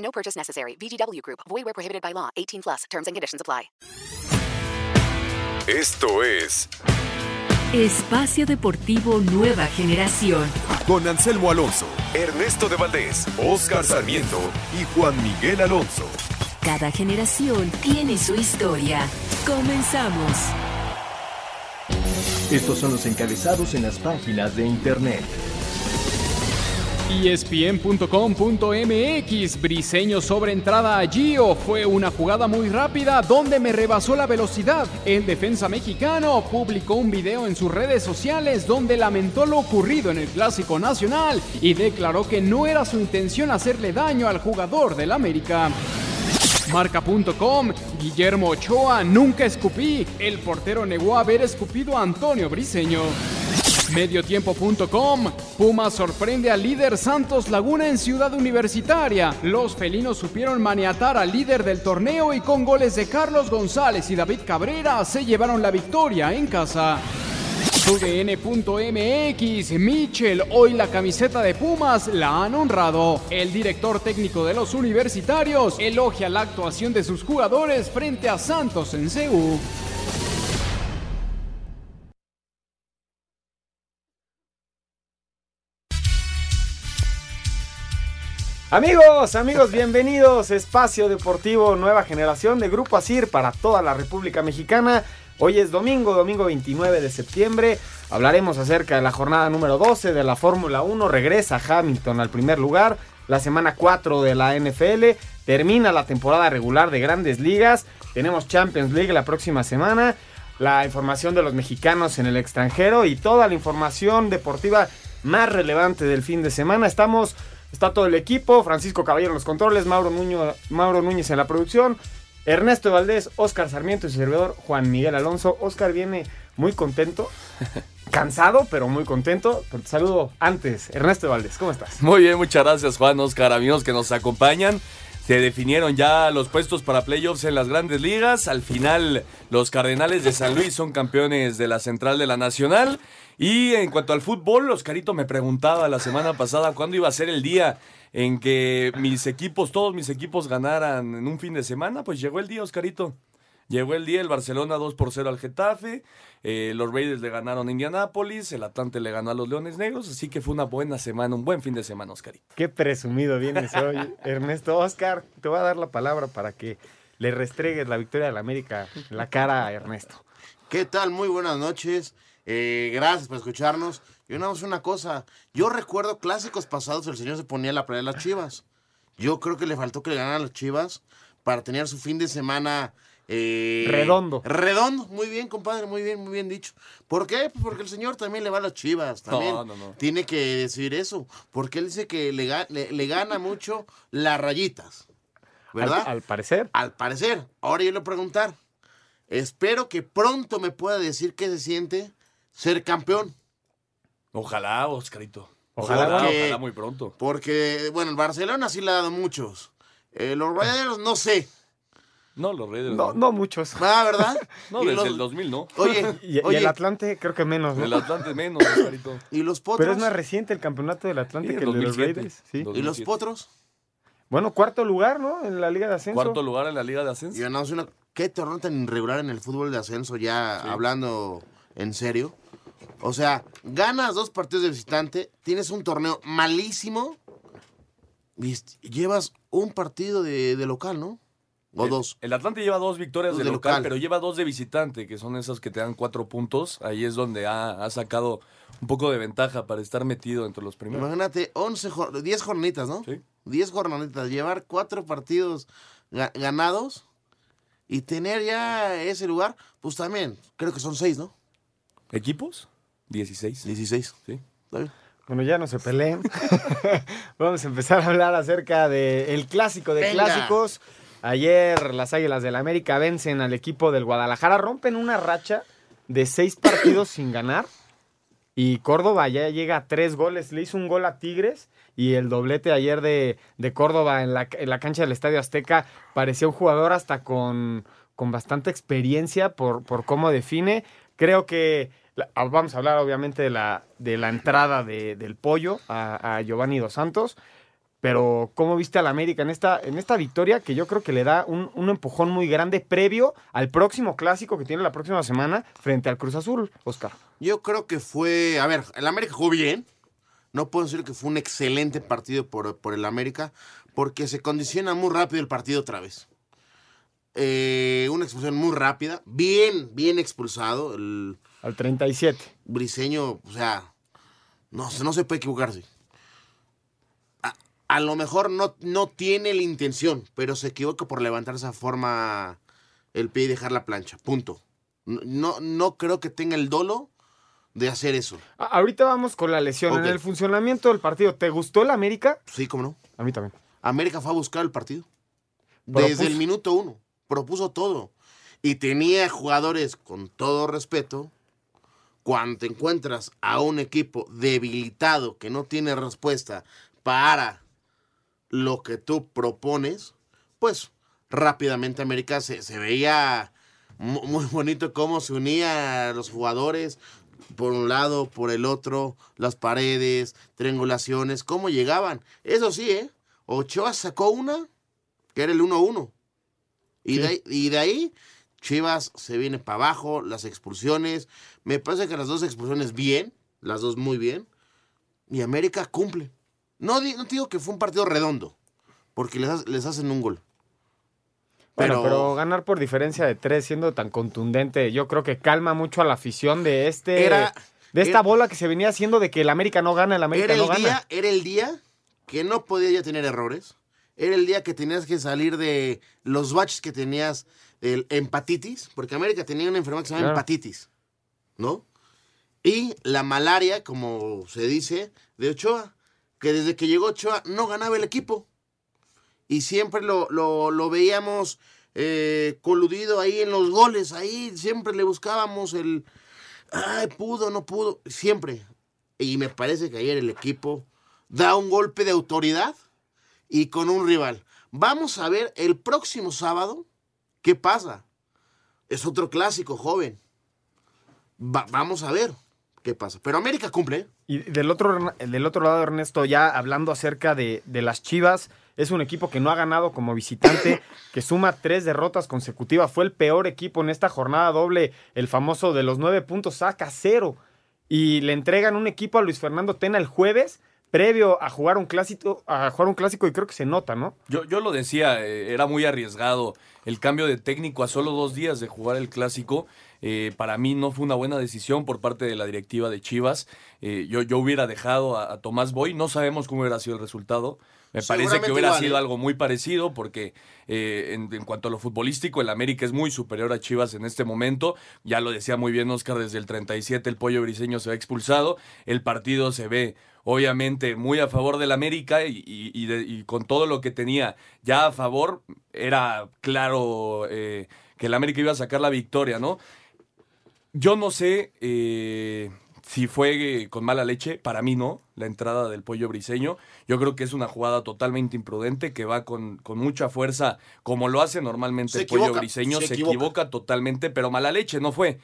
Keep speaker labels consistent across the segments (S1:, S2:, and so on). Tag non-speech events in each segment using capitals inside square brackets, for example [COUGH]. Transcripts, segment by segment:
S1: No purchase necessary. VGW Group. Void where prohibited by law. 18 plus. Terms and conditions apply.
S2: Esto es
S3: Espacio Deportivo Nueva Generación.
S2: con Anselmo Alonso, Ernesto de Valdés, Oscar Sarmiento y Juan Miguel Alonso.
S3: Cada generación tiene su historia. Comenzamos.
S4: Estos son los encabezados en las páginas de internet.
S5: ESPN.com.mx, Briseño sobre entrada a Gio. Fue una jugada muy rápida donde me rebasó la velocidad. El defensa mexicano publicó un video en sus redes sociales donde lamentó lo ocurrido en el Clásico Nacional y declaró que no era su intención hacerle daño al jugador del América. Marca.com, Guillermo Ochoa, nunca escupí. El portero negó haber escupido a Antonio Briseño. Mediotiempo.com, Pumas sorprende al líder Santos Laguna en Ciudad Universitaria. Los felinos supieron maniatar al líder del torneo y con goles de Carlos González y David Cabrera se llevaron la victoria en casa. UDN.mx, Michel, hoy la camiseta de Pumas la han honrado. El director técnico de los universitarios elogia la actuación de sus jugadores frente a Santos en CU.
S6: Amigos, amigos, bienvenidos. Espacio Deportivo Nueva Generación de Grupo Asir para toda la República Mexicana. Hoy es domingo, domingo 29 de septiembre. Hablaremos acerca de la jornada número 12 de la Fórmula 1. Regresa Hamilton al primer lugar. La semana 4 de la NFL. Termina la temporada regular de grandes ligas. Tenemos Champions League la próxima semana. La información de los mexicanos en el extranjero y toda la información deportiva más relevante del fin de semana. Estamos Está todo el equipo, Francisco Caballero en los controles, Mauro, Nuño- Mauro Núñez en la producción, Ernesto Valdés, Oscar Sarmiento y su servidor Juan Miguel Alonso. Oscar viene muy contento, [LAUGHS] cansado, pero muy contento. Pero te saludo antes. Ernesto Valdés, ¿cómo estás?
S7: Muy bien, muchas gracias Juan, Oscar, amigos que nos acompañan. Se definieron ya los puestos para playoffs en las grandes ligas. Al final, los Cardenales de San Luis son campeones de la Central de la Nacional. Y en cuanto al fútbol, Oscarito me preguntaba la semana pasada cuándo iba a ser el día en que mis equipos, todos mis equipos ganaran en un fin de semana. Pues llegó el día, Oscarito. Llegó el día, el Barcelona 2 por 0 al Getafe, eh, los Raiders le ganaron a Indianápolis, el Atlante le ganó a los Leones Negros, así que fue una buena semana, un buen fin de semana, Oscarito.
S6: Qué presumido vienes hoy, [LAUGHS] Ernesto. Oscar, te voy a dar la palabra para que le restregues la victoria de la América en la cara a Ernesto.
S8: ¿Qué tal? Muy buenas noches. Eh, gracias por escucharnos. Yo nada más una cosa. Yo recuerdo clásicos pasados, el señor se ponía la playa de las chivas. Yo creo que le faltó que le ganaran las chivas para tener su fin de semana. eh,
S6: Redondo.
S8: Redondo. Muy bien, compadre. Muy bien, muy bien dicho. ¿Por qué? Pues porque el señor también le va a las chivas. También
S7: No, no, no.
S8: tiene que decir eso. Porque él dice que le, ga- le- le gana mucho las rayitas. ¿Verdad?
S6: Al, al parecer.
S8: Al parecer. Ahora yo le voy a preguntar. Espero que pronto me pueda decir qué se siente ser campeón.
S7: Ojalá, Oscarito.
S6: Ojalá,
S7: Ojalá,
S8: porque-
S7: ojalá muy pronto.
S8: Porque, bueno, el Barcelona sí le ha dado muchos. Eh, los Raiders no sé.
S7: No, los Raiders.
S6: No, no muchos.
S8: Ah, ¿verdad?
S7: No, desde
S8: los-
S7: el 2000 no.
S8: Oye, [LAUGHS]
S6: Y, el Atlante creo que menos, ¿no?
S7: El Atlante menos, Oscarito. [LAUGHS]
S8: ¿y los potros?
S6: Pero es más reciente el campeonato del Atlante
S7: Sí,
S6: que el de los
S7: 2007.
S6: Raiders. Sí.
S8: ¿Y los
S7: 2007.
S8: potros?
S6: Bueno, cuarto lugar, ¿no? En la Liga de Ascenso.
S7: Cuarto lugar en la Liga de Ascenso.
S8: Y ganamos una... ¿Qué torneo tan irregular en el fútbol de ascenso ya hablando en serio? O sea, ganas dos partidos de visitante, tienes un torneo malísimo, y llevas un partido de, de local, ¿no? O
S7: El-
S8: dos.
S7: El Atlante lleva dos victorias
S8: Dos
S7: de
S8: de
S7: local,
S8: local.
S7: pero lleva dos de visitante, que son esas que te dan cuatro puntos. Ahí es donde ha, ha sacado un poco de ventaja para estar metido entre los primeros.
S8: Imagínate, 11, jor- 10 jornaditas, ¿no?
S7: Sí.
S8: 10 jornaditas, llevar cuatro partidos ga- ganados y tener ya ese lugar, pues también, creo que son seis, ¿no?
S7: ¿Equipos? 16.
S8: 16.
S7: Sí.
S8: ¿Está bien?
S6: Bueno, ya no se peleen. [LAUGHS] Vamos a empezar a hablar acerca del clásico de
S8: Venga.
S6: clásicos. Ayer las Águilas del América vencen al equipo del Guadalajara, rompen una racha de seis partidos sin ganar. Y Córdoba ya llega a tres goles. Le hizo un gol a Tigres y el doblete ayer de, de Córdoba en la, en la cancha del Estadio Azteca parecía un jugador hasta con, con bastante experiencia por, por cómo define. Creo que ah, vamos a hablar obviamente de la, de la entrada de- del pollo a, a Giovanni Dos Santos. Pero, ¿cómo viste al América en esta, en esta victoria que yo creo que le da un, un empujón muy grande previo al próximo clásico que tiene la próxima semana frente al Cruz Azul, Oscar?
S8: Yo creo que fue. A ver, el América jugó bien. No puedo decir que fue un excelente partido por, por el América, porque se condiciona muy rápido el partido otra vez. Eh, una expulsión muy rápida, bien, bien expulsado. El
S6: Al 37.
S8: briseño, o sea, no, se- no se puede equivocarse. A, a lo mejor no, no tiene la intención, pero se equivoca por levantar esa forma el pie y dejar la plancha. Punto. No, no creo que tenga el dolo de hacer eso.
S6: A- ahorita vamos con la lesión. En el funcionamiento del partido, ¿te gustó el América?
S8: Sí, cómo no.
S6: A mí también.
S8: América fue a buscar el partido.
S6: Propuso.
S8: Desde el minuto uno. Propuso todo. Y tenía jugadores, con todo respeto, cuando te encuentras a un equipo debilitado que no tiene respuesta para lo que tú propones, pues rápidamente América se, se veía mu- muy bonito cómo se unía a los jugadores por un lado, por el otro, las paredes, triangulaciones, cómo llegaban. Eso sí, ¿eh? Ochoa sacó una, que era el 1-1. Y, y de ahí, Chivas se viene para abajo, las expulsiones. Me parece que las dos expulsiones bien, las dos muy bien. Y América cumple. No, digo que fue un partido redondo, porque les hacen un gol.
S6: Bueno,
S8: Pero-
S6: pero ganar por diferencia de tres siendo tan contundente, yo creo que calma mucho a la afición de este.
S8: Era-
S6: de esta
S8: era-
S6: bola que se venía haciendo de que el América no gana, el América
S8: Era
S6: no
S8: el,
S6: gana.
S8: día, era el día que no podía ya tener errores. Era el día que tenías que salir de los baches que tenías el empatitis, porque América tenía una enfermedad que se llama
S6: Claro.
S8: empatitis, ¿no? Y la malaria, como se dice, de Ochoa, que desde que llegó Ochoa no ganaba el equipo. Y siempre lo, lo- veíamos eh, coludido ahí en los goles, ahí siempre le buscábamos el, ay, pudo, no pudo, siempre. Y me parece que ayer el equipo da un golpe de autoridad y con un rival. Vamos a ver el próximo sábado qué pasa. Es otro clásico, joven. Va- vamos a ver qué pasa. Pero América cumple. ¿eh?
S6: Y del otro, del otro lado, Ernesto, ya hablando acerca de, de las Chivas, es un equipo que no ha ganado como visitante, [COUGHS] que suma tres derrotas consecutivas. Fue el peor equipo en esta jornada doble. El famoso de los nueve puntos saca cero. Y le entregan un equipo a Luis Fernando Tena el jueves, previo a jugar un clásico, a jugar un clásico, y creo que se nota, ¿no?
S7: Yo, yo lo decía, eh, era muy arriesgado el cambio de técnico a solo dos días de jugar el clásico. Eh, para mí no fue una buena decisión por parte de la directiva de Chivas. Eh, yo, yo hubiera dejado a, a Tomás Boy, no sabemos cómo hubiera sido el resultado. Me parece que hubiera
S8: igual,
S7: sido
S8: ¿eh?
S7: algo muy parecido porque eh, en, en cuanto a lo futbolístico, el América es muy superior a Chivas en este momento. Ya lo decía muy bien Oscar, desde el 37 el pollo briseño se va expulsado. El partido se ve obviamente muy a favor del América y, y- y de- y con todo lo que tenía ya a favor, era claro eh, que el América iba a sacar la victoria, ¿no? Yo no sé eh, si fue con mala leche, para mí no, la entrada del pollo briseño. Yo creo que es una jugada totalmente imprudente que va con, con mucha fuerza, como lo hace normalmente
S8: Se
S7: el pollo briseño.
S8: se
S7: Se,
S8: equivoca.
S7: equivoca. totalmente, pero mala leche no fue.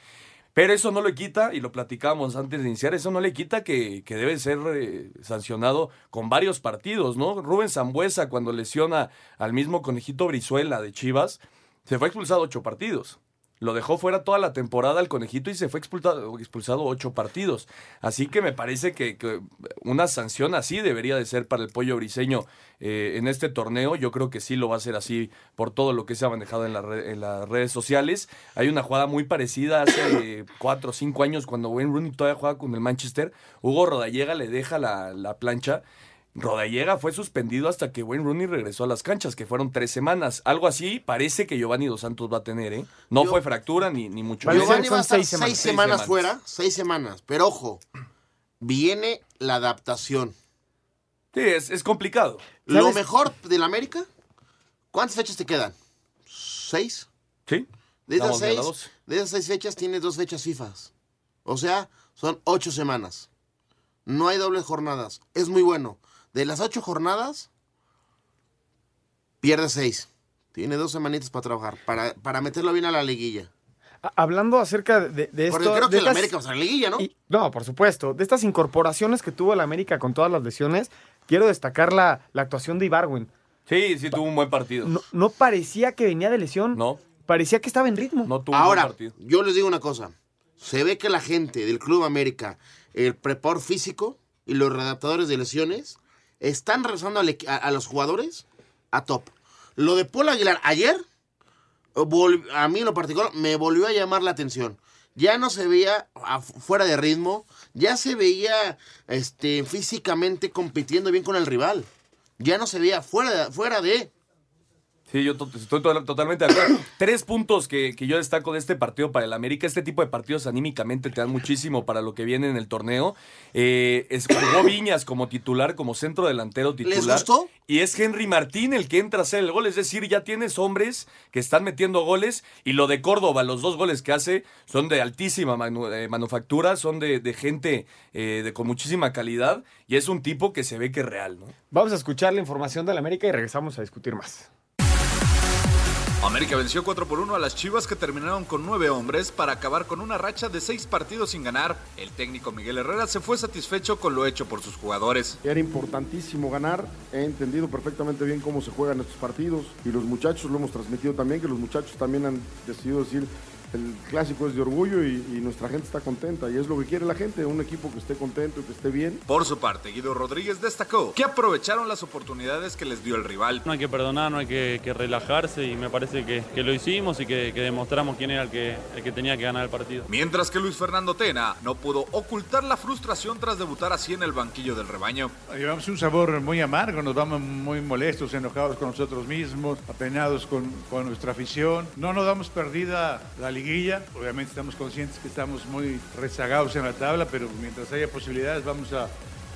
S7: Pero eso no le quita, y lo platicábamos antes de iniciar, eso no le quita que, que debe ser eh, sancionado con varios partidos, ¿no? Rubén Zambuesa, cuando lesiona al mismo conejito Brizuela de Chivas, se fue expulsado ocho partidos. Lo dejó fuera toda la temporada el conejito y se fue expulsado, expulsado ocho partidos. Así que me parece que, una sanción así debería de ser para el pollo briseño eh, en este torneo. Yo creo que sí lo va a ser así por todo lo que se ha manejado en, la red- en las redes sociales. Hay una jugada muy parecida hace [COUGHS] cuatro o cinco años cuando Wayne Rooney todavía juega con el Manchester. Hugo Rodallega le deja la, la plancha. Rodallega fue suspendido hasta que Wayne Rooney regresó a las canchas, que fueron tres semanas. Algo así parece que Giovanni Dos Santos va a tener, ¿eh? No
S8: Yo-
S7: fue fractura ni, ni mucho menos.
S8: Giovanni va a estar
S6: seis
S8: seis
S6: semanas.
S8: semanas,
S7: Seis semanas.
S8: fuera, seis semanas. Pero ojo, viene la adaptación.
S7: Sí, es, es complicado.
S8: Lo mejor del América, ¿cuántas fechas te quedan? ¿Seis?
S7: Sí.
S8: De esas, seis,
S7: 12.
S8: de esas seis fechas tienes dos fechas FIFA. O sea, son ocho semanas. No hay dobles jornadas. Es muy bueno. De las ocho jornadas, pierde seis. Tiene dos semanitas para trabajar, para, para meterlo bien a la liguilla.
S6: Hablando acerca de, de esto.
S8: Porque creo que la
S6: estas-
S8: América va a ser la liguilla, ¿no?
S6: y- no, por supuesto. De estas incorporaciones que tuvo el América con todas las lesiones, quiero destacar la, la actuación de Ibarwen.
S7: Sí, sí tuvo un buen partido.
S6: No, no parecía que venía de lesión.
S7: No,
S6: Parecía que estaba en ritmo.
S7: no tuvo
S8: Ahora,
S7: un buen partido.
S8: yo les digo una cosa. Se ve que la gente del Club América, el preparador físico y los redactadores de lesiones están equi- a, los jugadores a top. Lo de Paul Aguilar ayer, vol- a mí en lo particular, me volvió a llamar la atención. Ya no se veía fuera de ritmo, ya se veía este, físicamente compitiendo bien con el rival. Ya no se veía fuera de, fuera de.
S7: Sí, yo to- estoy to- totalmente de acuerdo. [CLEARS THROAT] Tres puntos que, que yo destaco de este partido para el América. Este tipo de partidos anímicamente te dan muchísimo para lo que viene en el torneo. Eh, es, jugó Viñas como titular, como centro delantero titular.
S8: ¿Les gustó?
S7: Y es Henry Martín el que entra a hacer el gol. Es decir, ya tienes hombres que están metiendo goles. Y lo de Córdoba, los dos goles que hace son de altísima manu- eh, manufactura, son de, de gente eh, de, con muchísima calidad. Y es un tipo que se ve que es real, ¿no?
S6: Vamos a escuchar la información del América y regresamos a discutir más.
S9: América venció 4 por 1 a las Chivas que terminaron con 9 hombres para acabar con una racha de 6 partidos sin ganar. El técnico Miguel Herrera se fue satisfecho con lo hecho por sus jugadores.
S10: Era importantísimo ganar, he entendido perfectamente bien cómo se juegan estos partidos y los muchachos lo hemos transmitido también, que los muchachos también han decidido decir el clásico es de orgullo y, y nuestra gente está contenta y es lo que quiere la gente, un equipo que esté contento y que esté bien.
S9: Por su parte, Guido Rodríguez destacó que aprovecharon las oportunidades que les dio el rival.
S11: No hay que perdonar, no hay que, que relajarse y me parece que, que lo hicimos y que, que demostramos quién era el que, el que tenía que ganar el partido.
S9: Mientras que Luis Fernando Tena no pudo ocultar la frustración tras debutar así en el banquillo del rebaño.
S12: Llevamos un sabor muy amargo, nos vamos muy molestos, enojados con nosotros mismos, apenados con, con nuestra afición. No nos damos perdida la liguilla, obviamente estamos conscientes que estamos muy rezagados en la tabla, pero mientras haya posibilidades vamos a,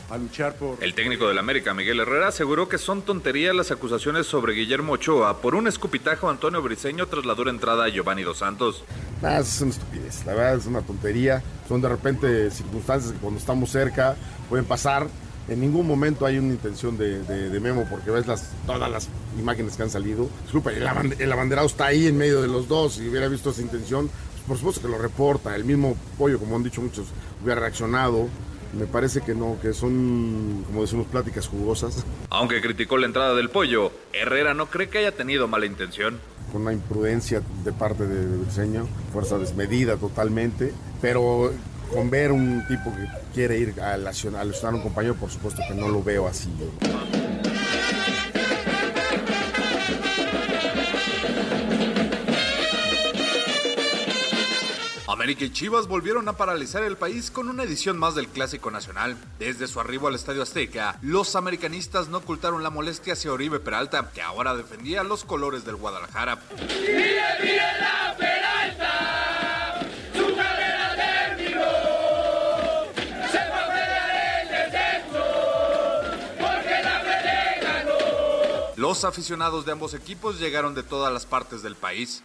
S12: a luchar por...
S9: El técnico del América, Miguel Herrera, aseguró que son tonterías las acusaciones sobre Guillermo Ochoa por un escupitajo a Antonio Briseño tras la dura entrada a Giovanni Dos Santos.
S10: Nada, es una estupidez, la verdad es una tontería. Son de repente circunstancias que cuando estamos cerca pueden pasar. En ningún momento hay una intención de, de- de Memo porque ves las, todas las imágenes que han salido. Disculpa, el, aban- el abanderado está ahí en medio de los dos. Si hubiera visto esa intención, pues por supuesto que lo reporta. El mismo pollo, como han dicho muchos, hubiera reaccionado. Me parece que no, que son, como decimos, pláticas jugosas.
S9: Aunque criticó la entrada del pollo, Herrera no cree que haya tenido mala intención.
S10: con una imprudencia de parte de Briseño, fuerza desmedida totalmente, pero con ver un tipo que quiere ir a lesionar a lesionar a un compañero, por supuesto que no lo veo así.
S9: América y Chivas volvieron a paralizar el país con una edición más del Clásico Nacional. Desde su arribo al Estadio Azteca, los americanistas no ocultaron la molestia hacia Oribe Peralta, que ahora defendía los colores del Guadalajara. Los aficionados de ambos equipos llegaron de todas las partes del país.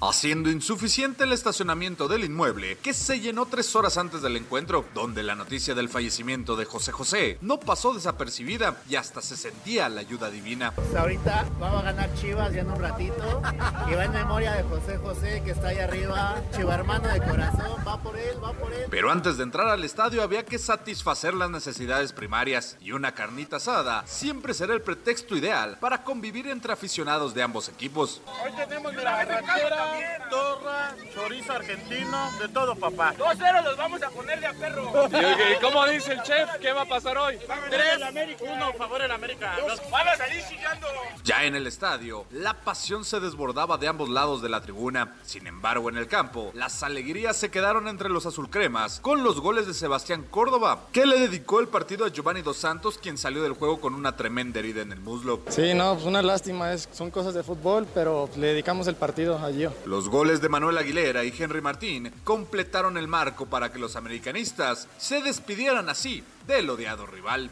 S9: Haciendo insuficiente el estacionamiento del inmueble, que se llenó tres horas antes del encuentro, donde la noticia del fallecimiento de José José no pasó desapercibida y hasta se sentía la ayuda divina.
S13: Pues ahorita vamos a ganar Chivas ya en un ratito. Y va en memoria de José José, que está ahí arriba. Chiva hermano de corazón, va por él, va por él.
S9: Pero antes de entrar al estadio había que satisfacer las necesidades primarias y una carnita asada siempre será el pretexto ideal para convivir entre aficionados de ambos equipos.
S13: Hoy tenemos la arrachera, torra, chorizo argentino, de todo, papá. 2-0 los vamos a poner de a perro.
S11: ¿Y cómo dice el chef? ¿Qué va a pasar hoy?
S13: 3, 1, favor el América. Van a salir chillando.
S9: Ya en el estadio, la pasión se desbordaba de ambos lados de la tribuna. Sin embargo, en el campo, las alegrías se quedaron entre los azulcremas con los goles de Sebastián Córdoba, que le dedicó el partido a Giovanni Dos Santos, quien salió del juego con una tremenda herida en el muslo.
S14: Sí, no, pues una lástima, es, son cosas de fútbol, pero le dedicamos el partido.
S9: Los goles de Manuel Aguilera y Henry Martín completaron el marco para que los americanistas se despidieran así del odiado rival.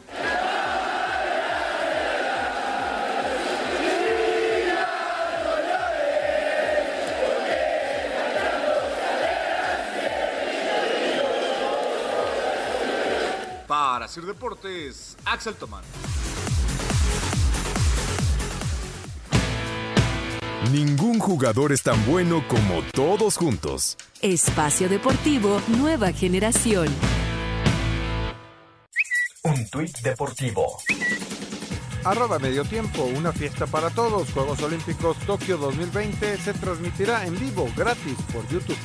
S9: Para Sir Deportes, Axel Tomán.
S2: Ningún jugador es tan bueno como todos juntos.
S3: Espacio Deportivo Nueva Generación.
S4: Un tuit deportivo.
S15: Arroba Medio Tiempo, una fiesta para todos. Juegos Olímpicos Tokio 2020 se transmitirá en vivo, gratis, por YouTube.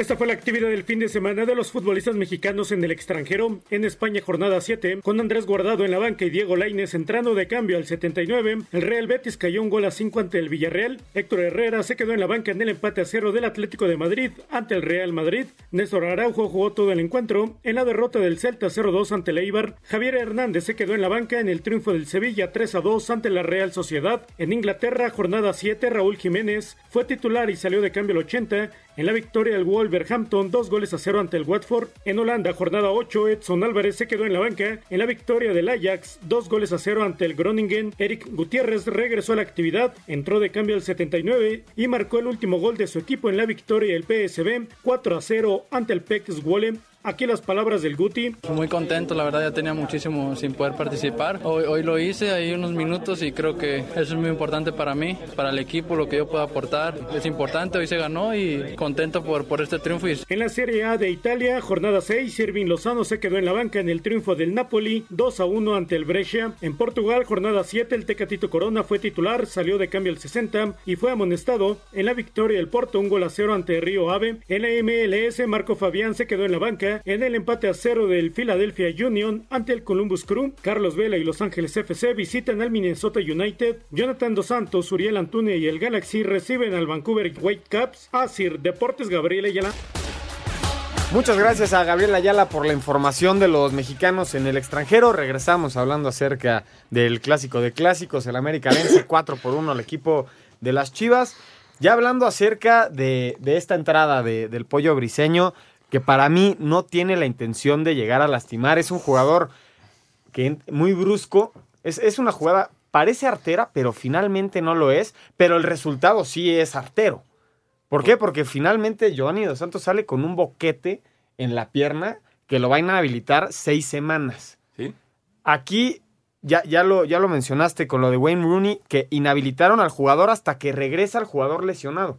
S16: Esta fue la actividad del fin de semana de los futbolistas mexicanos en el extranjero. En España, jornada 7, con Andrés Guardado en la banca y Diego Lainez entrando de cambio al 79. El Real Betis cayó un gol a 5 ante el Villarreal. Héctor Herrera se quedó en la banca en el empate a 0 del Atlético de Madrid ante el Real Madrid. Néstor Araujo jugó todo el encuentro. En la derrota del Celta 0-2 ante el Eibar, Javier Hernández se quedó en la banca en el triunfo del Sevilla 3-2 ante la Real Sociedad. En Inglaterra, jornada 7, Raúl Jiménez fue titular y salió de cambio al 80 en la victoria del Wolverhampton, dos goles a cero ante el Watford. En Holanda, jornada 8, Edson Álvarez se quedó en la banca. En la victoria del Ajax, dos goles a cero ante el Groningen. Eric Gutiérrez regresó a la actividad, entró de cambio al 79 y marcó el último gol de su equipo en la victoria del PSB, 4 a 0 ante el PEC Zwolle. Aquí las palabras del Guti.
S14: Muy contento, la verdad ya tenía muchísimo sin poder participar. Hoy, hoy lo hice, ahí unos minutos y creo que eso es muy importante para mí, para el equipo, lo que yo puedo aportar. Es importante, hoy se ganó y contento por, por este triunfo.
S16: En la Serie A de Italia, jornada 6, Irving Lozano se quedó en la banca en el triunfo del Napoli, 2 a 1 ante el Brescia. En Portugal, jornada 7, el Tecatito Corona fue titular, salió de cambio al 60 y fue amonestado. En la victoria del Porto, un gol a 0 ante Río Ave. En la MLS, Marco Fabián se quedó en la banca en el empate a cero del Philadelphia Union ante el Columbus Crew. Carlos Vela y Los Ángeles FC visitan al Minnesota United. Jonathan Dos Santos, Uriel Antune y el Galaxy reciben al Vancouver Whitecaps. Asir Deportes Gabriel Ayala.
S6: Muchas gracias a Gabriel Ayala por la información de los mexicanos en el extranjero. Regresamos hablando acerca del clásico de clásicos, el América vence [COUGHS] 4 por 1 al equipo de las Chivas. Ya hablando acerca de, de esta entrada de, del pollo briseño, que para mí no tiene la intención de llegar a lastimar. Es un jugador que muy brusco. Es, es, una jugada, parece artera, pero finalmente no lo es. Pero el resultado sí es artero. ¿Por qué? Porque finalmente Giovanni Dos Santos sale con un boquete en la pierna que lo va a inhabilitar seis semanas.
S7: ¿Sí?
S6: Aquí ya, ya, lo, ya lo mencionaste con lo de Wayne Rooney, que inhabilitaron al jugador hasta que regresa el jugador lesionado.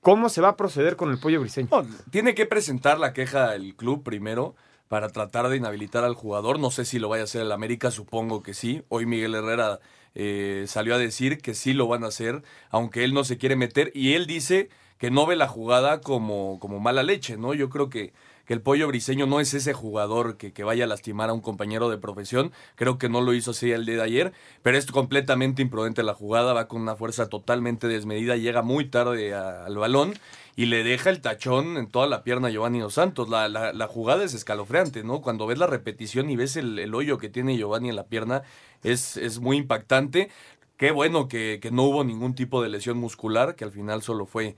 S6: ¿Cómo se va a proceder con el pollo briseño?
S7: Tiene que presentar la queja el club primero para tratar de inhabilitar al jugador. No sé si lo vaya a hacer el América, supongo que sí. Hoy Miguel Herrera eh, salió a decir que sí lo van a hacer, aunque él no se quiere meter. Y él dice que no ve la jugada como, como mala leche, ¿no? Yo creo que, que el pollo briseño no es ese jugador que, vaya a lastimar a un compañero de profesión. Creo que no lo hizo así el día de ayer, pero es completamente imprudente la jugada, va con una fuerza totalmente desmedida, llega muy tarde al balón y le deja el tachón en toda la pierna a Giovanni Dos Santos. La, jugada es escalofriante, ¿no? Cuando ves la repetición y ves el, hoyo que tiene Giovanni en la pierna, es, es muy impactante. Qué bueno que, que no hubo ningún tipo de lesión muscular, que al final solo fue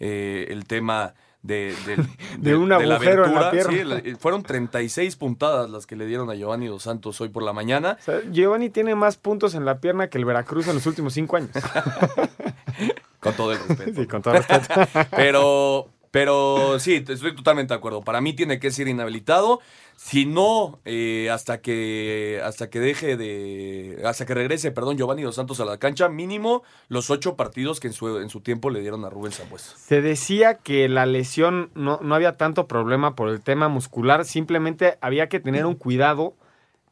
S7: eh, el tema de, [LAUGHS] de, de,
S6: de un agujero
S7: la
S6: en la pierna.
S7: Sí, la, fueron 36 puntadas las que le dieron a Giovanni Dos Santos hoy por la mañana.
S6: O sea, Giovanni tiene más puntos en la pierna que el Veracruz en los últimos cinco años. [LAUGHS]
S7: con todo el [LAUGHS] respeto.
S6: Sí, con todo el respeto.
S7: pero, pero sí, estoy totalmente de acuerdo. Para mí tiene que ser inhabilitado. Si no, eh, hasta que hasta que deje de. hasta que regrese, perdón, Giovanni Dos Santos a la cancha, mínimo los ocho partidos que en su, en su tiempo le dieron a Rubén Sambuesa.
S6: Se decía que la lesión no, no había tanto problema por el tema muscular, simplemente había que tener un cuidado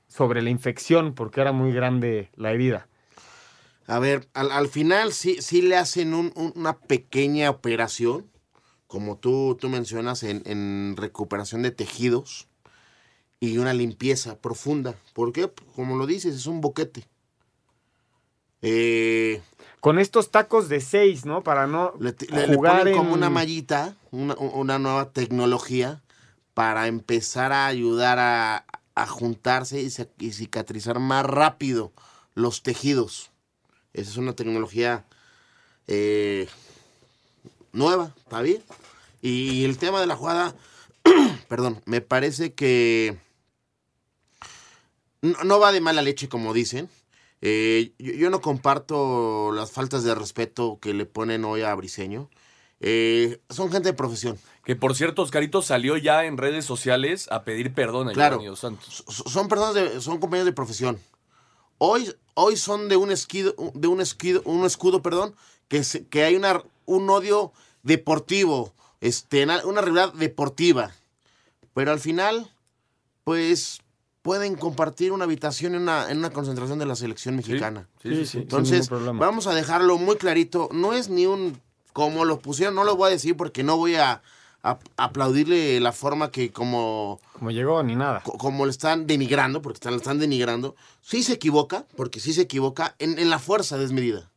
S6: sobre la infección, porque era muy grande la herida.
S8: A ver, al, al final sí, sí le hacen un, un, una pequeña operación, como tú, tú mencionas, en, en recuperación de tejidos y una limpieza profunda. ¿Por qué? Como lo dices, es un boquete. Eh,
S6: Con estos tacos de seis, ¿no? Para no
S8: le, le,
S6: jugar
S8: le ponen
S6: en...
S8: como una mallita, una, una, nueva tecnología para empezar a ayudar a, a juntarse y cicatrizar más rápido los tejidos. Esa es una tecnología eh, nueva, ¿está bien? Y el tema de la jugada, [CLEARS THROAT] perdón, me parece que no, no va de mala leche como dicen. Eh, yo, yo no comparto las faltas de respeto que le ponen hoy a Briseño. Eh, son gente de profesión.
S7: Que por cierto, Oscarito salió ya en redes sociales a pedir perdón a
S8: Claro.
S7: Giovanni Santos.
S8: Son personas de, son compañeros de profesión. Hoy, hoy son de un esquido, de un esquido, un escudo, perdón, que, se- que hay una, un odio deportivo, este, na- una rivalidad deportiva. Pero al final, pues, pueden compartir una habitación en una, en una concentración de la selección mexicana.
S6: sí, sí, sí,
S8: Entonces, vamos a dejarlo muy clarito. No es ni un, como lo pusieron, no lo voy a decir porque no voy a, a- aplaudirle la forma que como
S6: Como llegó ni nada.
S8: co- como le están denigrando, porque están, le están denigrando, sí se equivoca, porque sí se equivoca en, en la fuerza desmedida.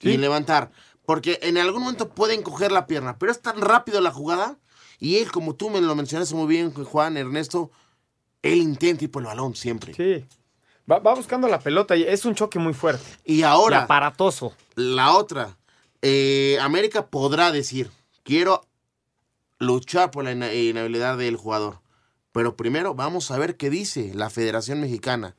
S8: Y en levantar. Porque en algún momento pueden coger la pierna, pero es tan rápido la jugada. Y él, como tú me lo mencionaste muy bien, Juan, Ernesto, él intenta ir por el balón siempre.
S6: Sí. Va, va buscando la pelota y es un choque muy fuerte.
S8: Y ahora,
S6: Y aparatoso.
S8: la otra, eh, América podrá decir, quiero luchar por la inhabilidad del jugador. Pero primero vamos a ver qué dice la Federación Mexicana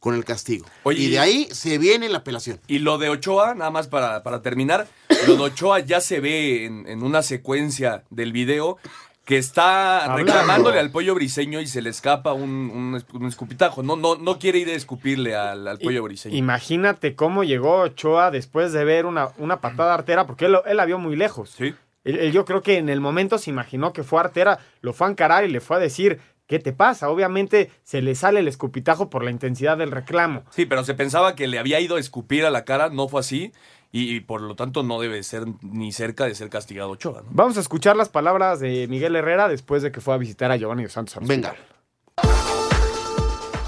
S8: con el castigo.
S7: Oye,
S8: y de ahí se viene la apelación.
S7: Y lo de Ochoa, nada más para, para terminar, [COUGHS] lo de Ochoa ya se ve en, en una secuencia del video que está
S6: Hablando.
S7: reclamándole al pollo briseño y se le escapa un, un es- un escupitajo. No, no, no quiere ir a escupirle al, al pollo briseño.
S6: Imagínate cómo llegó Ochoa después de ver una, una patada artera, porque él, él la vio muy lejos.
S7: Sí.
S6: Él- él yo creo que en el momento se imaginó que fue artera, lo fue a encarar y le fue a decir, ¿qué te pasa? Obviamente se le sale el escupitajo por la intensidad del reclamo.
S7: Sí, pero se pensaba que le había ido a escupir a la cara, no fue así. Y, y por lo tanto no debe ser ni cerca de ser castigado Ochoa. ¿no?
S6: Vamos a escuchar las palabras de Miguel Herrera después de que fue a visitar a Giovanni Dos Santos.
S8: Venga.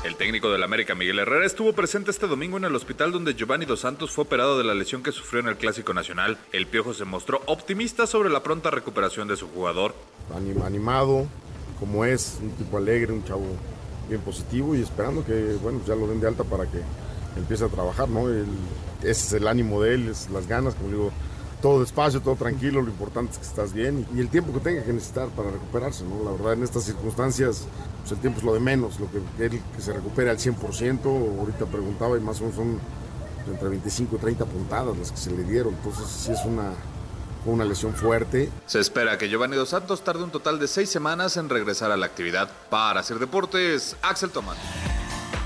S9: El técnico del América, Miguel Herrera, estuvo presente este domingo en el hospital donde Giovanni Dos Santos fue operado de la lesión que sufrió en el Clásico Nacional. El Piojo se mostró optimista sobre la pronta recuperación de su jugador.
S10: Anim- animado, como es, un tipo alegre, un chavo bien positivo y esperando que, bueno, ya lo den de alta para que empiece a trabajar, ¿no? Ese es el ánimo de él, es las ganas, como digo, todo despacio, todo tranquilo, lo importante es que estás bien y, y el tiempo que tenga que necesitar para recuperarse, ¿no? La verdad, en estas circunstancias, pues el tiempo es lo de menos, lo que él que se recupere al 100%, ahorita preguntaba y más o menos son entre 25 y 30 puntadas las que se le dieron, entonces sí es una, una lesión fuerte.
S9: Se espera que Giovanni Dos Santos tarde un total de seis semanas en regresar a la actividad. Para hacer deportes, Axel Tomás.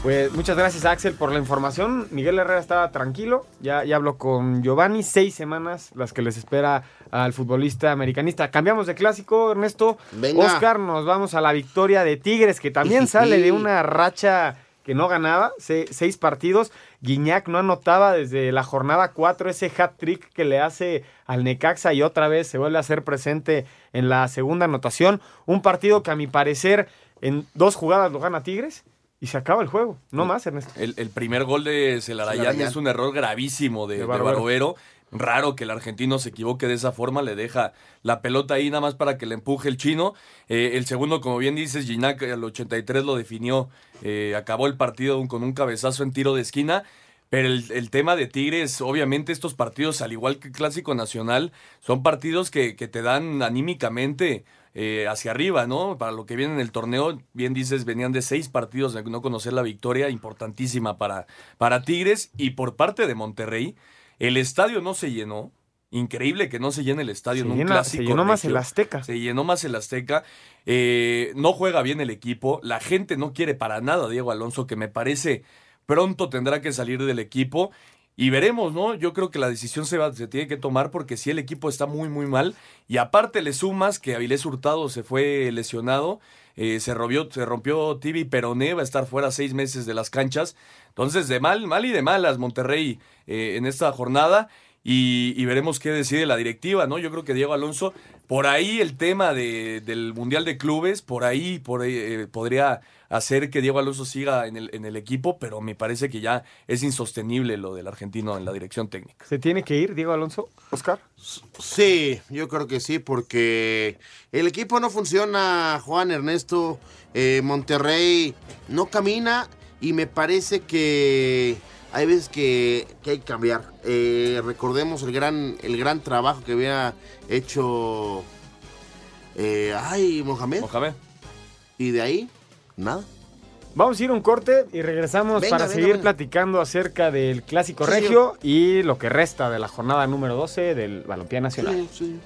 S6: Pues muchas gracias Axel por la información. Miguel Herrera estaba tranquilo, ya, ya habló con Giovanni, seis semanas las que les espera al futbolista americanista. Cambiamos de clásico, Ernesto.
S8: Venga.
S6: Oscar, nos vamos a la victoria de Tigres, que también [LAUGHS] sale de una racha que no ganaba, se- seis partidos. Guiñac no anotaba desde la jornada 4 ese hat-trick que le hace al Necaxa y otra vez se vuelve a hacer presente en la segunda anotación. Un partido que a mi parecer en dos jugadas lo gana Tigres y se acaba el juego. No más, Ernesto.
S7: El, el primer gol de Celarayán
S6: Celarayán.
S7: es un error gravísimo de,
S6: De
S7: de
S6: Barovero.
S7: Raro que el argentino se equivoque de esa forma, le deja la pelota ahí nada más para que le empuje el chino. Eh, el segundo, como bien dices, Ginac al 83 lo definió, eh, acabó el partido con un cabezazo en tiro de esquina. Pero el, tema de Tigres, obviamente estos partidos, al igual que Clásico Nacional, son partidos que, que te dan anímicamente eh, hacia arriba, ¿no? Para lo que viene en el torneo, bien dices, venían de seis partidos de no conocer la victoria, importantísima para, para Tigres. Y por parte de Monterrey, el estadio no se llenó. Increíble que no se llene el estadio
S6: Se
S7: en un
S6: llena-
S7: clásico.
S6: se llenó más el Azteca.
S7: Se llenó más el Azteca. Eh, no juega bien el equipo. La gente no quiere para nada a Diego Alonso, que me parece pronto tendrá que salir del equipo. Y veremos, ¿no? Yo creo que la decisión se, va, se tiene que tomar porque si el equipo está muy, muy mal. Y aparte le sumas que Avilés Hurtado se fue lesionado. Eh, se, rompió, se rompió Tibi Peroné, va a estar fuera seis meses de las canchas. Entonces, de mal, mal y de malas Monterrey eh, en esta jornada. Y, y veremos qué decide la directiva, ¿no? Yo creo que Diego Alonso, por ahí el tema de, del Mundial de Clubes, por ahí, por ahí, eh, podría hacer que Diego Alonso siga en el, en el equipo, pero me parece que ya es insostenible lo del argentino en la dirección técnica.
S6: ¿Se tiene que ir Diego Alonso, Oscar?
S8: Sí, yo creo que sí, porque el equipo no funciona, Juan Ernesto, eh, Monterrey no camina y me parece que hay veces que, que hay que cambiar. Eh, recordemos el gran, el gran trabajo que había hecho eh, ay, Mohamed.
S7: Mohamed.
S8: Y de ahí, nada.
S6: Vamos a ir a un corte y regresamos
S8: Venga,
S6: para
S8: venga,
S6: seguir
S8: venga.
S6: platicando acerca del Clásico
S8: Sí,
S6: Regio y lo que resta de la jornada número 12 del Balompié Nacional.
S8: Sí,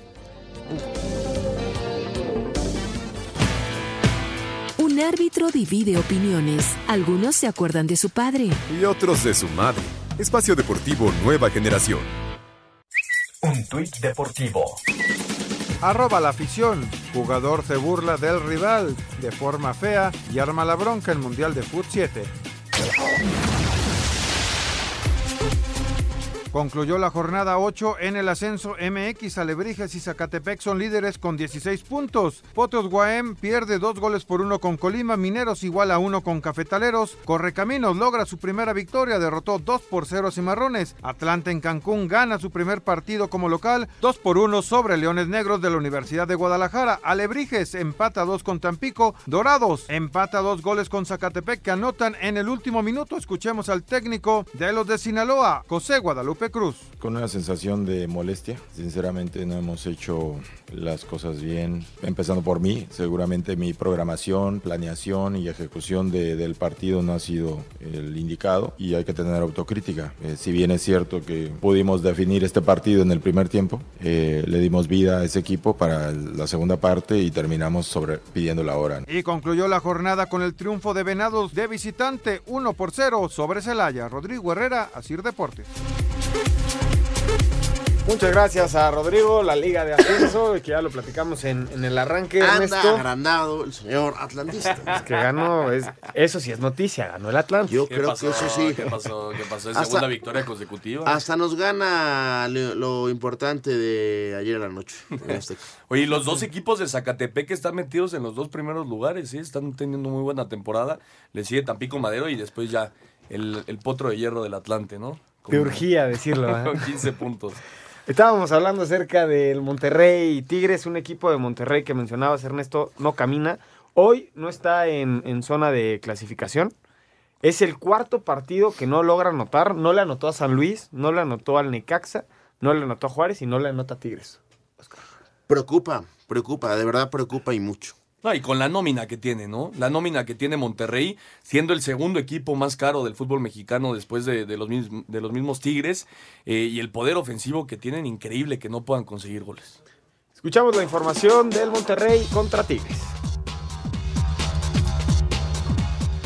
S3: Un árbitro divide opiniones. Algunos se acuerdan de su padre.
S2: Y otros de su madre. Espacio Deportivo Nueva Generación.
S4: Un tuit deportivo.
S15: Arroba la afición. Jugador se burla del rival de forma fea y arma la bronca en Mundial de Foot 7. Concluyó la jornada 8 en el ascenso MX. Alebrijes y Zacatepec son líderes con 16 puntos. Potros Guaem pierde dos goles por uno con Colima. Mineros igual a uno con Cafetaleros. Correcaminos logra su primera victoria. Derrotó 2 por 0 a Cimarrones. Atlanta en Cancún gana su primer partido como local. 2 por 1 sobre Leones Negros de la Universidad de Guadalajara. Alebrijes empata 2 con Tampico. Dorados empata dos goles con Zacatepec que anotan en el último minuto. Escuchemos al técnico de los de Sinaloa, José Guadalupe Cruz.
S17: Con una sensación de molestia. Sinceramente no hemos hecho las cosas bien. Empezando por mí, seguramente mi programación, planeación y ejecución de- del partido no ha sido el indicado y hay que tener autocrítica. Eh, si bien es cierto que pudimos definir este partido en el primer tiempo, eh, le dimos vida a ese equipo para la segunda parte y terminamos sobre pidiendo la hora.
S15: Y concluyó la jornada con el triunfo de Venados de visitante 1 por 0 sobre Celaya. Rodrigo Herrera, Asir Deportes.
S6: Muchas gracias a Rodrigo, la Liga de Ascenso, que ya lo platicamos en, en el arranque,
S8: Anda
S6: Ernesto.
S8: agrandado el señor atlantista. [LAUGHS]
S6: Es que ganó, es, eso sí es noticia, ganó el Atlante.
S8: Yo
S7: ¿Qué
S8: creo
S7: pasó?
S8: que eso sí.
S7: ¿Qué pasó? ¿Qué pasó? ¿Es
S8: Hasta-
S7: segunda victoria consecutiva?
S8: Hasta nos gana lo, lo importante de ayer en la noche. Azteca. [LAUGHS]
S7: Oye, los dos equipos de Zacatepec están metidos en los dos primeros lugares, ¿sí? Están teniendo muy buena temporada. Le sigue Tampico Madero y después ya el, el potro de hierro del Atlante, ¿no?
S6: Te urgía decirlo, [LAUGHS] ¿eh?
S7: Con 15 puntos.
S6: Estábamos hablando acerca del Monterrey y Tigres, un equipo de Monterrey que mencionabas, Ernesto, no camina. Hoy no está en, en zona de clasificación. Es el cuarto partido que no logra anotar. No le anotó a San Luis, no le anotó al Necaxa, no le anotó a Juárez y no le anota a Tigres.
S8: Preocupa, preocupa, de verdad preocupa y mucho.
S7: No, y con la nómina que tiene, ¿no? La nómina que tiene Monterrey, siendo el segundo equipo más caro del fútbol mexicano después de, los, mismos, de los mismos Tigres, eh, y el poder ofensivo que tienen, increíble que no puedan conseguir goles.
S6: Escuchamos la información del Monterrey contra Tigres.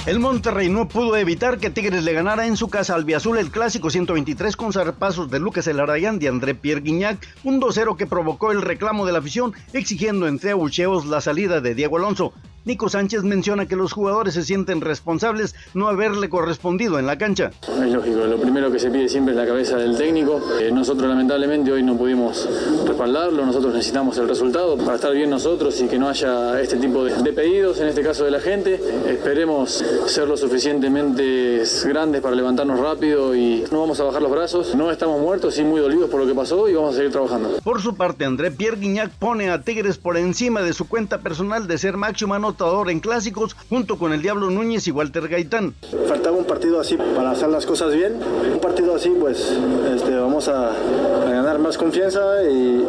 S18: El Monterrey no pudo evitar que Tigres le ganara en su casa al Biazul el clásico 123 con zarpazos de Lucas Elarayán y André Pierre Guignac, un 2-0 que provocó el reclamo de la afición exigiendo entre abucheos la salida de Diego Alonso. Nico Sánchez menciona que los jugadores se sienten responsables no haberle correspondido en la cancha.
S19: Es lógico, lo primero que se pide siempre es la cabeza del técnico. Eh, nosotros lamentablemente hoy no pudimos respaldarlo, nosotros necesitamos el resultado para estar bien nosotros y que no haya este tipo de, de pedidos, en este caso de la gente. Esperemos ser lo suficientemente grandes para levantarnos rápido y no vamos a bajar los brazos. No estamos muertos, sí muy dolidos por lo que pasó y vamos a seguir trabajando.
S18: Por su parte, André Pierre Guignac pone a Tigres por encima de su cuenta personal de ser máximo anotador en clásicos junto con el Diablo Núñez y Walter Gaitán.
S20: Faltaba un partido así para hacer las cosas bien. Un partido así, pues este, vamos a, a ganar más confianza y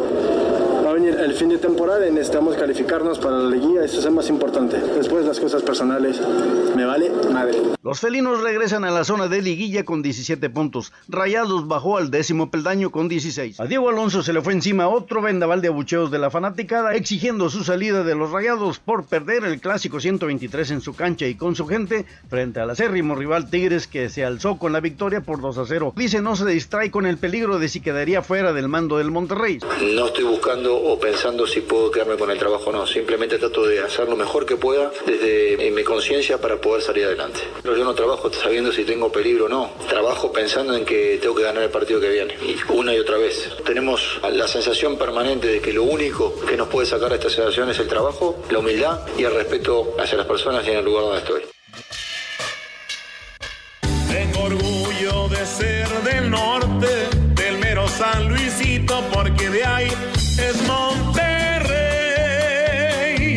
S20: va a venir el fin de temporada y necesitamos calificarnos para la liguilla. Eso es lo más importante. Después las cosas personales, me vale madre.
S18: Los felinos regresan a la zona de liguilla con 17 puntos. Rayados bajó al décimo peldaño con 16. A Diego Alonso se le fue encima otro vendaval de abucheos de la fanaticada exigiendo su salida de los Rayados por perder el clásico 123 en su cancha y con su gente frente al acérrimo rival Tigres que se alzó con la victoria por 2 a 0. Dice no se distrae con el peligro de si quedaría fuera del mando del Monterrey.
S21: No estoy buscando
S22: o pensando si puedo quedarme con el trabajo o no. Simplemente trato de hacer lo mejor que pueda desde mi conciencia para poder salir adelante. Pero yo no trabajo sabiendo si tengo peligro o no. Trabajo pensando en que tengo que ganar el partido que viene. Y una y otra vez. Tenemos la sensación permanente de que lo único que nos puede sacar de esta situación es el trabajo, la humildad y el respeto hacia las personas y en el lugar donde estoy.
S23: Tengo orgullo de ser del norte, del mero San Luisito, porque de ahí es Monterrey.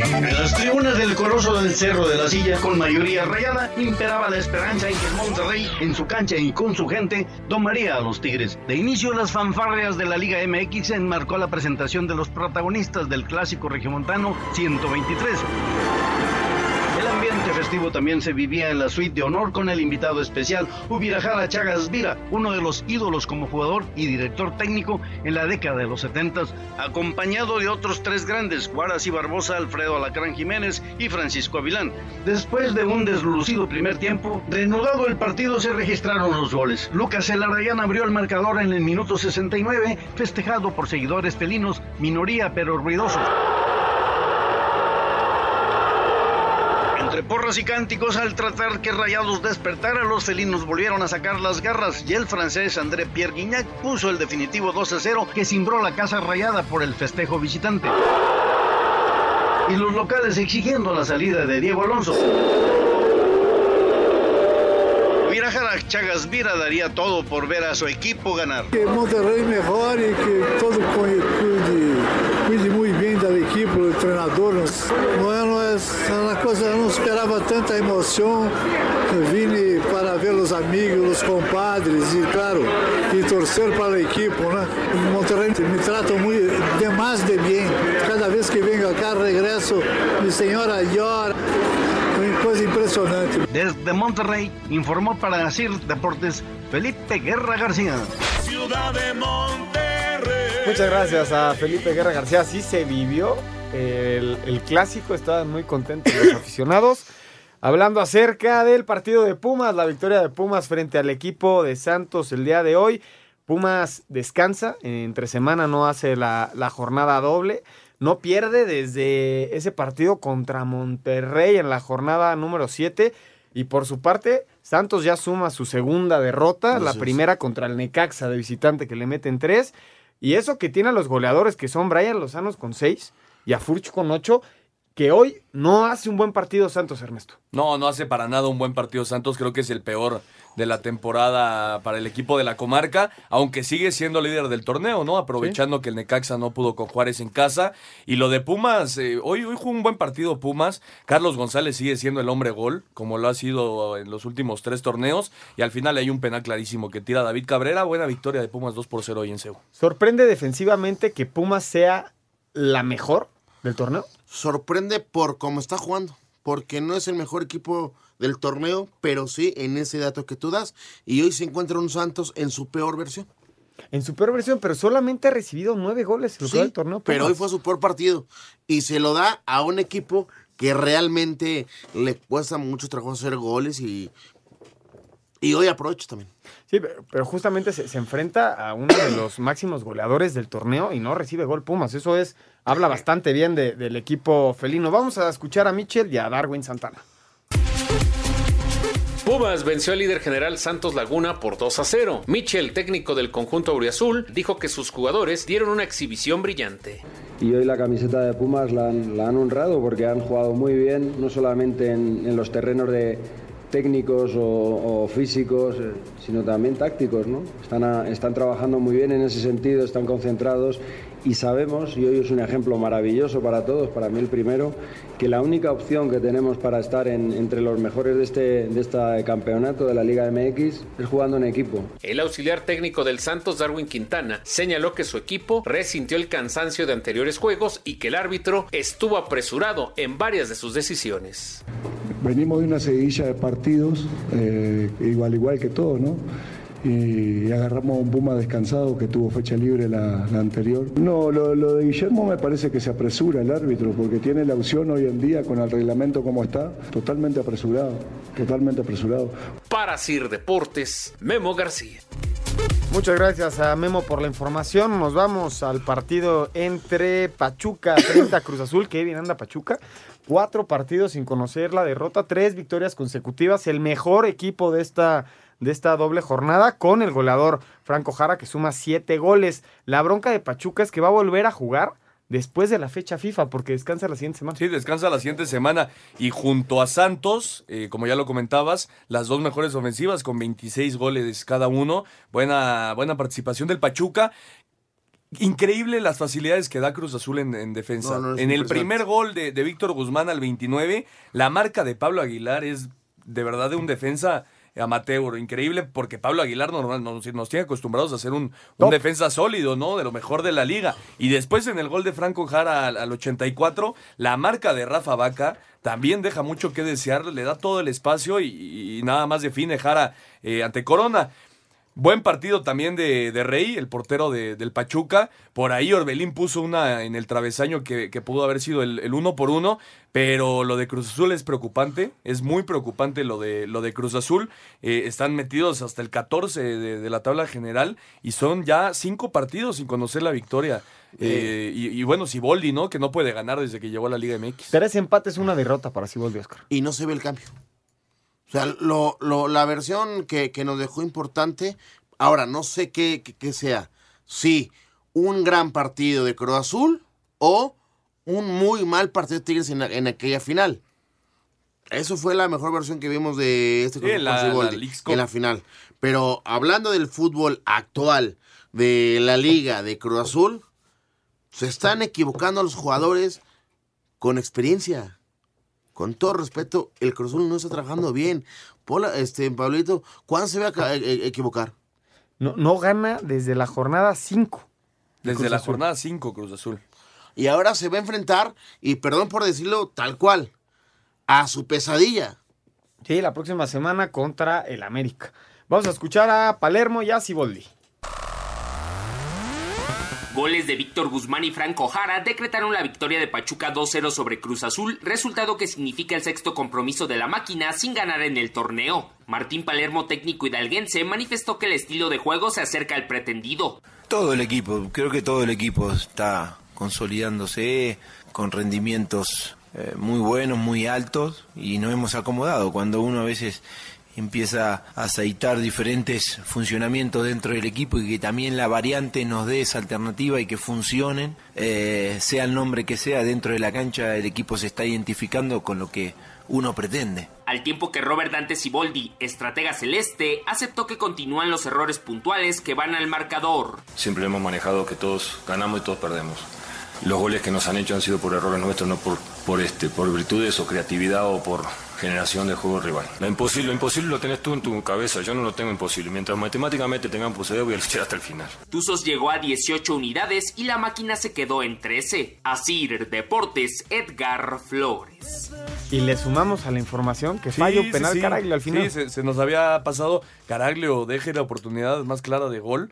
S18: En las tribunas del Coloso del Cerro de la Silla, con mayoría rayada, imperaba la esperanza en que Monterrey, en su cancha y con su gente, domaría a los Tigres. De inicio, las fanfarrias de la Liga MX enmarcó la presentación de los protagonistas del clásico regiomontano 123. Festivo también se vivía en la suite de honor con el invitado especial Ubirajara Chagas Vira, uno de los ídolos como jugador y director técnico en la década de los 70, acompañado de otros tres grandes, Guaras y Barbosa, Alfredo Alacrán Jiménez y Francisco Avilán. Después de un deslucido primer tiempo, reanudado el partido se registraron los goles. Lucas Elarayán abrió el marcador en el minuto 69, festejado por seguidores felinos, minoría pero ruidosos. Entre porras y cánticos, al tratar que Rayados despertara, los felinos volvieron a sacar las garras y el francés André Pierre Guignac puso el definitivo 2 a 0 que cimbró la casa rayada por el festejo visitante. Y los locales exigiendo la salida de Diego Alonso. Virajara Chagas Vira daría todo por ver a su equipo ganar.
S21: Que Monterrey mejore, que todo cuide, muy bien del equipo, del entrenador. No es una cosa, no esperaba tanta emoción. Vine para ver los amigos, los compadres y claro, y torcer para el equipo. ¿no? Monterrey me trata muy, de más de bien. Cada vez que vengo acá regreso, mi señora llora. Una cosa impresionante.
S18: Desde Monterrey informó para CIR Deportes Felipe Guerra García.
S23: Ciudad de Monterrey.
S6: Muchas gracias a Felipe Guerra García. Sí se vivió el, el clásico, estaban muy contentos los [COUGHS] aficionados. Hablando acerca del partido de Pumas, la victoria de Pumas frente al equipo de Santos el día de hoy. Pumas descansa, entre semana no hace la, la jornada doble. No pierde desde ese partido contra Monterrey en la jornada número 7. Y por su parte, Santos ya suma su segunda derrota, la primera contra el Necaxa de visitante que le meten tres. Y eso que tiene a los goleadores que son Brian Lozanos con seis y a Furch con ocho, que hoy no hace un buen partido Santos Ernesto.
S7: No, no hace para nada un buen partido Santos. Creo que es el peor de la temporada para el equipo de la comarca, aunque sigue siendo líder del torneo, ¿no? Aprovechando que el Necaxa no pudo con Juárez en casa. Y lo de Pumas, eh, hoy, hoy jugó un buen partido Pumas. Carlos González sigue siendo el hombre gol, como lo ha sido en los últimos tres torneos. Y al final hay un penal clarísimo que tira David Cabrera. Buena victoria de Pumas 2 por 0 hoy en Seúl.
S6: ¿Sorprende defensivamente que Pumas sea la mejor del torneo?
S8: Sorprende por cómo está jugando. Porque no es el mejor equipo del torneo, pero sí en ese dato que tú das. Y hoy se encuentra un Santos en su peor versión.
S6: En su peor versión, pero solamente ha recibido nueve goles en lo
S8: Sí,
S6: del torneo.
S8: pero hoy fue su peor partido. Y se lo da a un equipo que realmente le cuesta mucho trabajo hacer goles y, y hoy aprovecha también.
S6: Sí, pero, justamente se, se enfrenta a uno de los máximos goleadores del torneo y no recibe gol Pumas. Eso es, habla bastante bien de- del equipo felino. Vamos a escuchar a Michel y a Darwin Santana.
S24: Pumas venció al líder general Santos Laguna por 2 a 0. Michel, técnico del conjunto auriazul, dijo que sus jugadores dieron una exhibición brillante.
S25: Y hoy la camiseta de Pumas la han, la han honrado porque han jugado muy bien, no solamente en, en los terrenos de técnicos o, o físicos, eh, sino también tácticos. ¿no? Están, a- están trabajando muy bien en ese sentido, están concentrados y sabemos, y hoy es un ejemplo maravilloso para todos, para mí el primero, que la única opción que tenemos para estar en- entre los mejores de este, de este campeonato de la Liga MX es jugando en equipo.
S24: El auxiliar técnico del Santos, Darwin Quintana, señaló que su equipo resintió el cansancio de anteriores juegos y que el árbitro estuvo apresurado en varias de sus decisiones.
S26: Venimos de una seguidilla de partidos, eh, igual igual que todo, ¿no? Y agarramos a un Puma descansado que tuvo fecha libre la, la anterior. No, lo, lo de Guillermo me parece que se apresura el árbitro, porque tiene la opción hoy en día con el reglamento como está, totalmente apresurado, totalmente apresurado.
S24: Para Sir Deportes, Memo García.
S6: Muchas gracias a Memo por la información. Nos vamos al partido entre Pachuca [COUGHS] 30 Cruz Azul. Que bien anda Pachuca. Cuatro partidos sin conocer la derrota, tres victorias consecutivas. El mejor equipo de esta, de esta doble jornada con el goleador Franco Jara que suma siete goles. La bronca de Pachuca es que va a volver a jugar después de la fecha FIFA, porque descansa la siguiente semana.
S7: Sí, descansa la siguiente semana. Y junto a Santos, eh, como ya lo comentabas, las dos mejores ofensivas con 26 goles cada uno. Buena, buena participación del Pachuca. Increíble las facilidades que da Cruz Azul en, en defensa.
S8: No, no, es
S7: en el primer gol de, de Víctor Guzmán al 29, la marca de Pablo Aguilar es de verdad de un defensa amateur, increíble, porque Pablo Aguilar normal, nos, nos tiene acostumbrados a ser un, defensa sólido, ¿no? De lo mejor de la liga. Y después en el gol de Franco Jara al, al 84, la marca de Rafa Vaca también deja mucho que desear, le da todo el espacio y, y nada más define Jara eh, ante Corona. Buen partido también de, de Rey, el portero de- del Pachuca. Por ahí Orbelín puso una en el travesaño que, que pudo haber sido el, el uno por uno, pero lo de Cruz Azul es preocupante, es muy preocupante lo de, lo de Cruz Azul. Eh, están metidos hasta el 14 de, de la tabla general y son ya cinco partidos sin conocer la victoria. Eh, y, y bueno, Siboldi, ¿no? Que no puede ganar desde que llegó a la Liga MX.
S6: Tres empates, una derrota para Siboldi Oscar.
S8: Y no se ve el cambio. O sea, lo, lo- la versión que, que nos dejó importante, ahora no sé qué, qué- qué sea. Si un gran partido de Cruz Azul o un muy mal partido de Tigres en, en aquella final. Eso fue la mejor versión que vimos de este
S7: Sí, la- la
S8: en la final. Pero hablando del fútbol actual de la liga de Cruz Azul, se están equivocando los jugadores con experiencia. Con todo respeto, el Cruz Azul no está trabajando bien. Pola, este, Pablito, ¿cuándo se va a e- e- equivocar?
S6: No, no gana desde la jornada 5.
S7: Desde
S6: Cruz
S7: la
S6: Azul.
S7: jornada 5, Cruz Azul.
S8: Y ahora se va a enfrentar, y perdón por decirlo tal cual, a su pesadilla.
S6: Sí, la próxima semana contra el América. Vamos a escuchar a Palermo y a Siboldi.
S27: Goles de Víctor Guzmán y Franco Jara decretaron la victoria de Pachuca 2-0 sobre Cruz Azul, resultado que significa el sexto compromiso de la máquina sin ganar en el torneo. Martín Palermo, técnico hidalguense, manifestó que el estilo de juego se acerca al pretendido.
S28: Todo el equipo, creo que todo el equipo está consolidándose con rendimientos eh, muy buenos, muy altos y nos hemos acomodado. Cuando uno a veces empieza a aceitar diferentes funcionamientos dentro del equipo y que también la variante nos dé esa alternativa y que funcionen, eh, sea el nombre que sea, dentro de la cancha el equipo se está identificando con lo que uno pretende.
S27: Al tiempo que Robert Dante Siboldi, estratega celeste, aceptó que continúan los errores puntuales que van al marcador.
S29: Siempre hemos manejado que todos ganamos y todos perdemos. Los goles que nos han hecho han sido por errores nuestros, no por, por, este, por virtudes o creatividad o por generación de juego rival. Lo imposible, lo imposible lo tenés tú en tu cabeza, yo no lo tengo imposible. Mientras matemáticamente tengan posibilidad voy a luchar hasta el final.
S27: Tuzos llegó a 18 unidades y la máquina se quedó en 13. Asir Deportes, Edgar Flores.
S6: Y le sumamos a la información que
S7: Sí,
S6: penal
S7: sí, sí.
S6: Caraglio al final.
S7: Sí, se, se nos había pasado. Caraglio deje la oportunidad más clara de gol.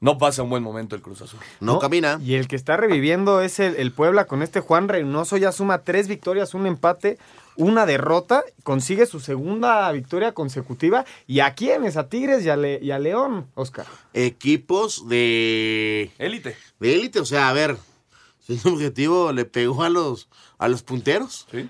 S7: No pasa un buen momento el Cruz Azul.
S8: No, camina.
S6: Y el que está reviviendo es el, el Puebla con este Juan Reynoso. Ya suma tres victorias, un empate, una derrota. Consigue su segunda victoria consecutiva. ¿Y a quiénes? A Tigres y a, Le- y a León, Oscar.
S8: Equipos de...
S7: Élite.
S8: De élite, o sea, a ver, siendo objetivo, le pegó a los, a los punteros.
S7: Sí.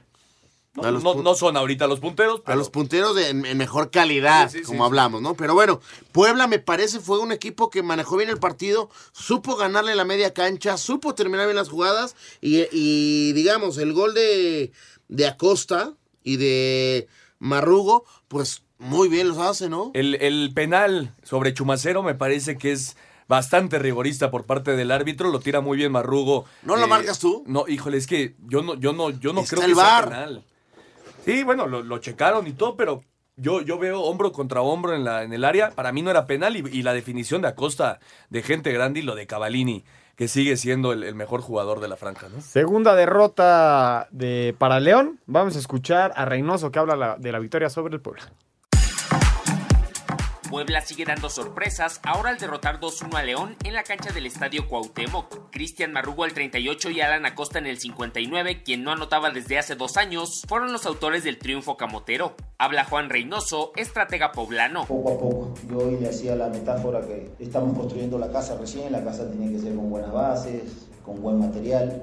S8: A
S7: No,
S8: los
S7: no- no son ahorita los punteros,
S8: A
S7: pero
S8: los punteros de, en, en mejor calidad,
S7: Sí, sí,
S8: como
S7: sí,
S8: hablamos, ¿no? Pero bueno, Puebla me parece fue un equipo que manejó bien el partido, supo ganarle la media cancha, supo terminar bien las jugadas y, y, digamos, el gol de, de Acosta y de Marrugo, pues muy bien los hace, ¿no?
S7: el, el penal sobre Chumacero me parece que es bastante rigorista por parte del árbitro. Lo tira muy bien Marrugo.
S8: ¿No lo marcas tú?
S7: No, híjole, es que yo no, yo no, yo no
S8: Está
S7: creo
S8: el
S7: que sea penal. Sí, bueno, lo, lo checaron y todo, pero yo, yo veo hombro contra hombro en, la, en el área. Para mí no era penal y, y la definición de Acosta de gente grande y lo de Cavallini, que sigue siendo el, mejor jugador de la franja, ¿no?
S6: Segunda derrota de, para León. Vamos a escuchar a Reynoso que habla la- de la victoria sobre el Puebla.
S27: Puebla sigue dando sorpresas ahora al derrotar 2-1 a León en la cancha del Estadio Cuauhtémoc. Cristian Marrugo al 38 y Alan Acosta en el 59, quien no anotaba desde hace dos años, fueron los autores del triunfo camotero. Habla Juan Reynoso, estratega poblano.
S30: Poco a poco, yo hoy le hacía la metáfora que estamos construyendo la casa recién, la casa tiene que ser con buenas bases, con buen material,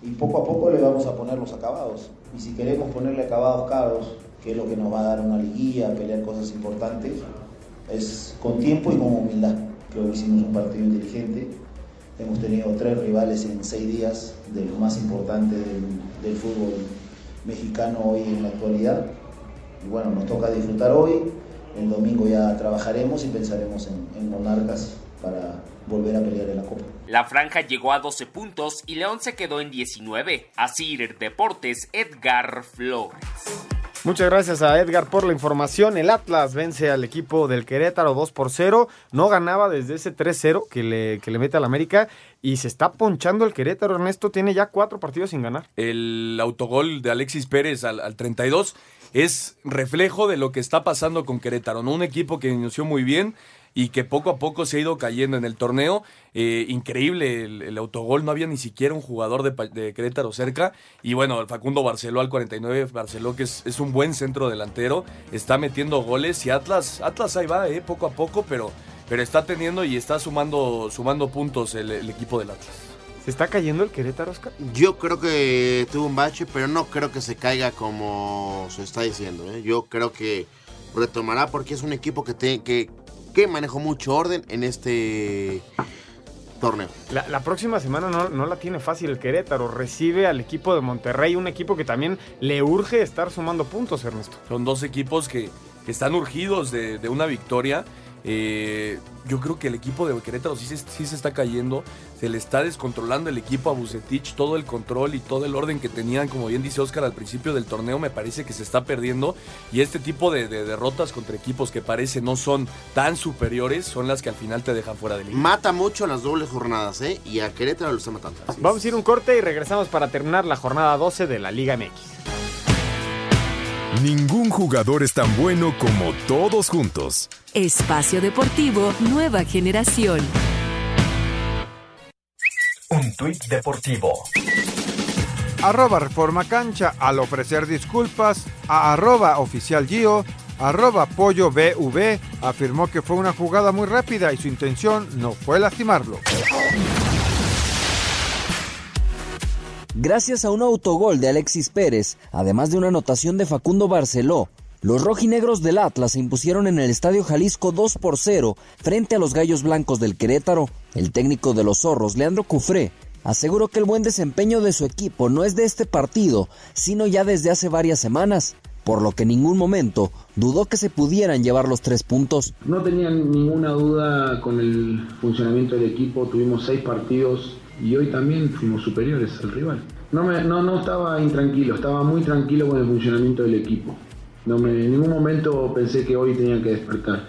S30: y poco a poco le vamos a poner los acabados. Y si queremos ponerle acabados caros, que es lo que nos va a dar una liguilla, pelear cosas importantes, es con tiempo y con humildad. Creo que hicimos un partido inteligente. Hemos tenido tres rivales en seis días, de lo más importante del, del fútbol mexicano hoy en la actualidad. Y bueno, nos toca disfrutar hoy. El domingo ya trabajaremos y pensaremos en, en Monarcas para volver a pelear en la Copa.
S27: La franja llegó a 12 puntos y León se quedó en 19. Así Deportes, Edgar Flores.
S6: Muchas gracias a Edgar por la información. El Atlas vence al equipo del Querétaro 2 por 0. No ganaba desde ese 3-0 que le, que le mete al América y se está ponchando el Querétaro. Ernesto tiene ya cuatro partidos sin ganar.
S7: El autogol de Alexis Pérez al, al 32 es reflejo de lo que está pasando con Querétaro. ¿no? Un equipo que inició muy bien y que poco a poco se ha ido cayendo en el torneo. Eh, increíble el, el, autogol, no había ni siquiera un jugador de, de, Querétaro cerca. Y bueno, el Facundo Barceló al 49, Barceló que es, es, un buen centro delantero, está metiendo goles y Atlas, Atlas ahí va, eh, poco a poco, pero, pero está teniendo y está sumando, sumando puntos el, el equipo del Atlas.
S6: ¿Se está cayendo el Querétaro, Oscar?
S8: Yo creo que tuvo un bache, pero no creo que se caiga como se está diciendo. ¿eh? Yo creo que retomará porque es un equipo que, te, que, que manejó mucho orden en este torneo.
S6: La, la próxima semana no, no, la tiene fácil el Querétaro. Recibe al equipo de Monterrey, un equipo que también le urge estar sumando puntos, Ernesto.
S7: Son dos equipos que, que están urgidos de, de una victoria. Eh, yo creo que el equipo de Querétaro sí se, sí se, está cayendo, se le está descontrolando el equipo a Bucetich, todo el control y todo el orden que tenían, como bien dice Oscar al principio del torneo, me parece que se está perdiendo y este tipo de, de derrotas contra equipos que parece no son tan superiores son las que al final te dejan fuera de liga.
S8: Mata mucho las dobles jornadas, ¿eh? Y a Querétaro lo está matando.
S6: Así Vamos es. a ir un corte y regresamos para terminar la jornada 12 de la Liga MX.
S2: Ningún jugador es tan bueno como todos juntos.
S3: Espacio Deportivo Nueva Generación.
S4: Un tuit deportivo.
S15: Arroba Reforma Cancha al ofrecer disculpas a arroba oficial Gio, arroba Pollo BV afirmó que fue una jugada muy rápida y su intención no fue lastimarlo.
S31: Gracias a un autogol de Alexis Pérez, además de una anotación de Facundo Barceló, los rojinegros del Atlas se impusieron en el Estadio Jalisco 2 por 0 frente a los Gallos Blancos del Querétaro. El técnico de los Zorros, Leandro Cufré, aseguró que el buen desempeño de su equipo no es de este partido, sino ya desde hace varias semanas, por lo que en ningún momento dudó que se pudieran llevar los tres puntos.
S32: No tenía ninguna duda con el funcionamiento del equipo, tuvimos seis partidos y hoy también fuimos superiores al rival. No, me, no, no estaba intranquilo, estaba muy tranquilo con el funcionamiento del equipo. No me, en ningún momento pensé que hoy tenían que despertar.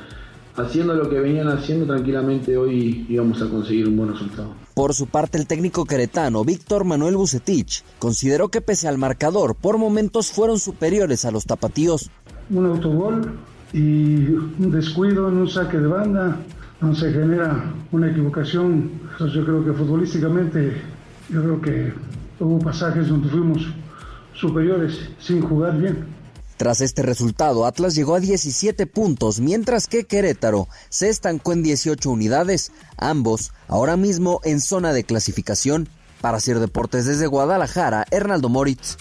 S32: Haciendo lo que venían haciendo tranquilamente, hoy íbamos a conseguir un buen resultado.
S31: Por su parte, el técnico queretano Víctor Manuel Bucetich consideró que pese al marcador, por momentos fueron superiores a los tapatíos.
S21: Un autogol y un descuido en un saque de banda, no se genera una equivocación. Entonces yo creo que futbolísticamente, yo creo que hubo pasajes donde fuimos superiores sin jugar bien.
S31: Tras este resultado, Atlas llegó a 17 puntos, mientras que Querétaro se estancó en 18 unidades, ambos ahora mismo en zona de clasificación. Para hacer deportes desde Guadalajara, Hernaldo Moritz.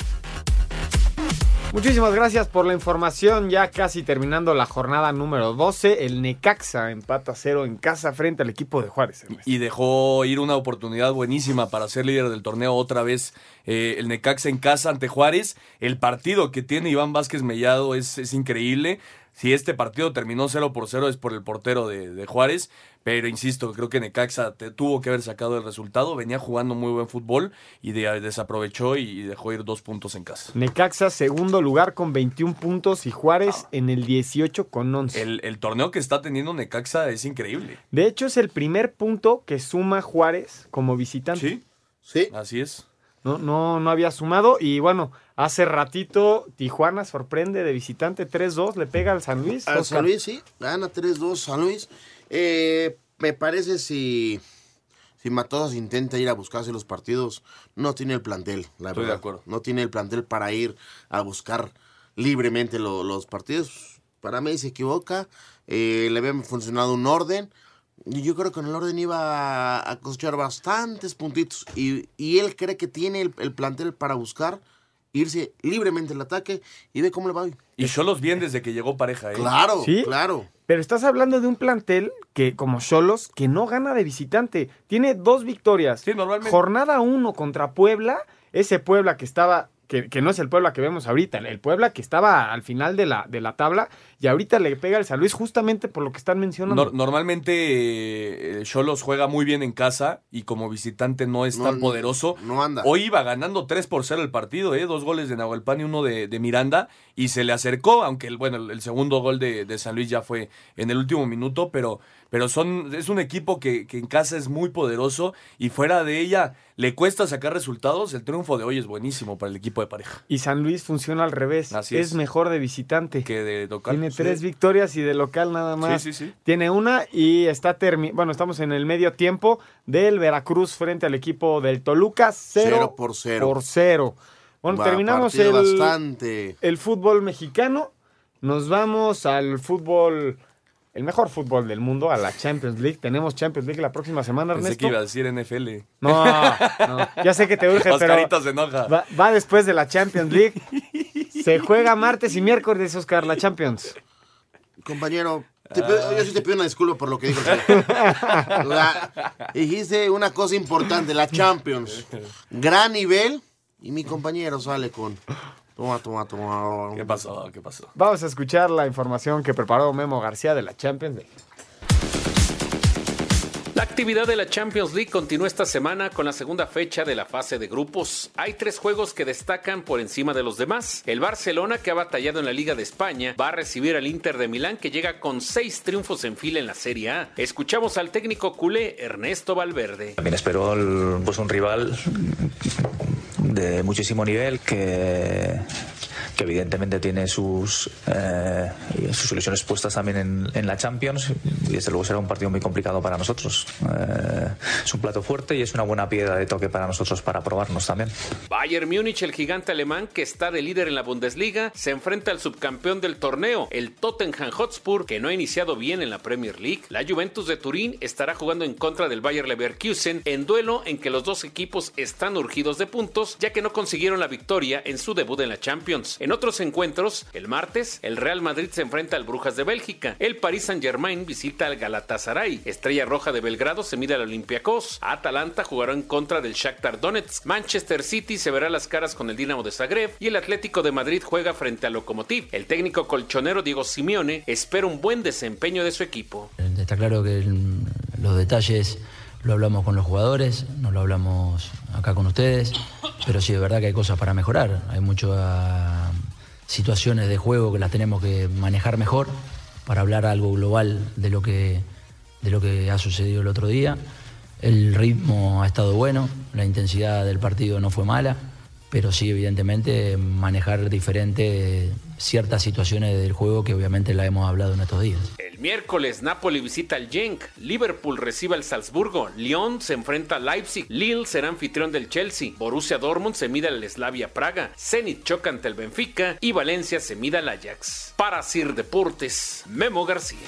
S6: Muchísimas gracias por la información. Ya casi terminando la jornada número 12, el Necaxa empata cero en casa frente al equipo de Juárez.
S7: Y dejó ir una oportunidad buenísima para ser líder del torneo otra vez. Eh, el Necaxa en casa ante Juárez. El partido que tiene Iván Vázquez Mellado es, es increíble. Si este partido terminó 0 por 0 es por el portero de, de Juárez, pero insisto, creo que Necaxa te, tuvo que haber sacado el resultado, venía jugando muy buen fútbol y de, desaprovechó y dejó ir dos puntos en casa.
S6: Necaxa segundo lugar con 21 puntos y Juárez ah. en el 18 con 11.
S7: El, el, torneo que está teniendo Necaxa es increíble.
S6: De hecho es el primer punto que suma Juárez como visitante.
S7: Sí, sí. Así es.
S6: No, no, no había sumado y bueno, Hace ratito Tijuana sorprende de visitante 3-2, le pega al San Luis.
S8: Al
S6: Oscar.
S8: San Luis, sí, gana 3-2 San Luis. Eh, me parece si, si Matosas intenta ir a buscarse los partidos, no tiene el plantel, la
S7: Estoy de
S8: verdad.
S7: acuerdo.
S8: No tiene el plantel para ir a buscar libremente lo- los partidos. Para mí se equivoca, eh, le había funcionado un orden. Y yo creo que en el orden iba a, cosechar bastantes puntitos. Y, y él cree que tiene el, el plantel para buscar irse libremente al ataque y ve cómo le va hoy.
S7: Y Cholos bien desde que llegó pareja, ¿eh?
S8: Claro,
S6: Sí.
S8: claro.
S6: Pero estás hablando de un plantel que, como Cholos, que no gana de visitante. Tiene dos victorias.
S7: normalmente.
S6: Jornada 1 contra Puebla. Ese Puebla que estaba, que, que no es el Puebla que vemos ahorita, el Puebla que estaba al final de la, de la tabla y ahorita le pega al San Luis justamente por lo que están mencionando.
S7: Nor- normalmente eh, Cholos juega muy bien en casa y como visitante no es
S8: No,
S7: tan poderoso.
S8: No anda.
S7: Hoy iba ganando 3 por 0 el partido, ¿eh? dos goles de Nahuelpan y uno de, de Miranda, y se le acercó, aunque el, bueno, el, el segundo gol de, de San Luis ya fue en el último minuto, pero, pero son, es un equipo que, que en casa es muy poderoso y fuera de ella le cuesta sacar resultados. El triunfo de hoy es buenísimo para el equipo de pareja.
S6: Y San Luis funciona al revés.
S7: Así
S6: es.
S7: es.
S6: mejor de visitante.
S7: Que de local.
S6: Tiene
S7: Sí.
S6: tres victorias y de local nada más.
S7: Sí, sí, sí.
S6: Tiene una y está termi bueno, estamos en el medio tiempo del Veracruz frente al equipo del Toluca, cero,
S8: Cero por cero.
S6: por cero. Bueno,
S8: Va,
S6: terminamos el,
S8: bastante.
S6: el fútbol mexicano. Nos vamos al fútbol, el mejor fútbol del mundo, a la Champions League. Tenemos Champions League la próxima semana,
S7: Pensé
S6: Ernesto.
S7: que iba a decir NFL.
S6: No, no, ya sé que te urge, [LAUGHS] pero
S7: Oscarito se enoja.
S6: va, va después de la Champions League. [LAUGHS] Se juega martes y miércoles, Oscar, la Champions.
S8: Compañero, te pido- yo sí te pido una disculpa por lo que dijo. La- dijiste una cosa importante, la Champions. Gran nivel. Y mi compañero sale con... Toma, toma, toma.
S7: ¿Qué pasó? ¿Qué pasó?
S6: Vamos a escuchar la información que preparó Memo García de la Champions League.
S24: La actividad de la Champions League continúa esta semana con la segunda fecha de la fase de grupos. Hay tres juegos que destacan por encima de los demás. El Barcelona, que ha batallado en la Liga de España, va a recibir al Inter de Milán, que llega con seis triunfos en fila en la Serie A. Escuchamos al técnico culé Ernesto Valverde.
S33: También espero el- pues un rival de muchísimo nivel que, que evidentemente tiene sus, eh, sus ilusiones puestas también en, en la Champions y desde luego será un partido muy complicado para nosotros. Eh, es un plato fuerte y es una buena piedra de toque para nosotros para probarnos también.
S24: Bayern Múnich, el gigante alemán que está de líder en la Bundesliga, se enfrenta al subcampeón del torneo, el Tottenham Hotspur, que no ha iniciado bien en la Premier League. La Juventus de Turín estará jugando en contra del Bayer Leverkusen en duelo en que los dos equipos están urgidos de puntos, ya que no consiguieron la victoria en su debut en la Champions. En otros encuentros, el martes, el Real Madrid se enfrenta al Brujas de Bélgica, el Paris Saint-Germain visita al Galatasaray, Estrella Roja de Belgrado se mide al Olympiacos, Atalanta jugará en contra del Shakhtar Donetsk, Manchester City se verá las caras con el Dinamo de Zagreb. Y el Atlético de Madrid juega frente al Lokomotiv. El técnico colchonero Diego Simeone espera un buen desempeño de su equipo.
S34: Está claro que los detalles lo hablamos con los jugadores, no lo hablamos acá con ustedes, pero sí es verdad que hay cosas para mejorar. Hay muchas situaciones de juego que las tenemos que manejar mejor para hablar algo global de lo que, de lo que ha sucedido el otro día. El ritmo ha estado bueno, la intensidad del partido no fue mala, pero sí evidentemente manejar diferente ciertas situaciones del juego que obviamente la hemos hablado en estos días.
S24: El miércoles Napoli visita al Genk, Liverpool recibe al Salzburgo, Lyon se enfrenta al Leipzig, Lille será anfitrión del Chelsea, Borussia Dortmund se mide al Slavia Praga, Zenit choca ante el Benfica y Valencia se mide al Ajax. Para Sir Deportes, Memo García.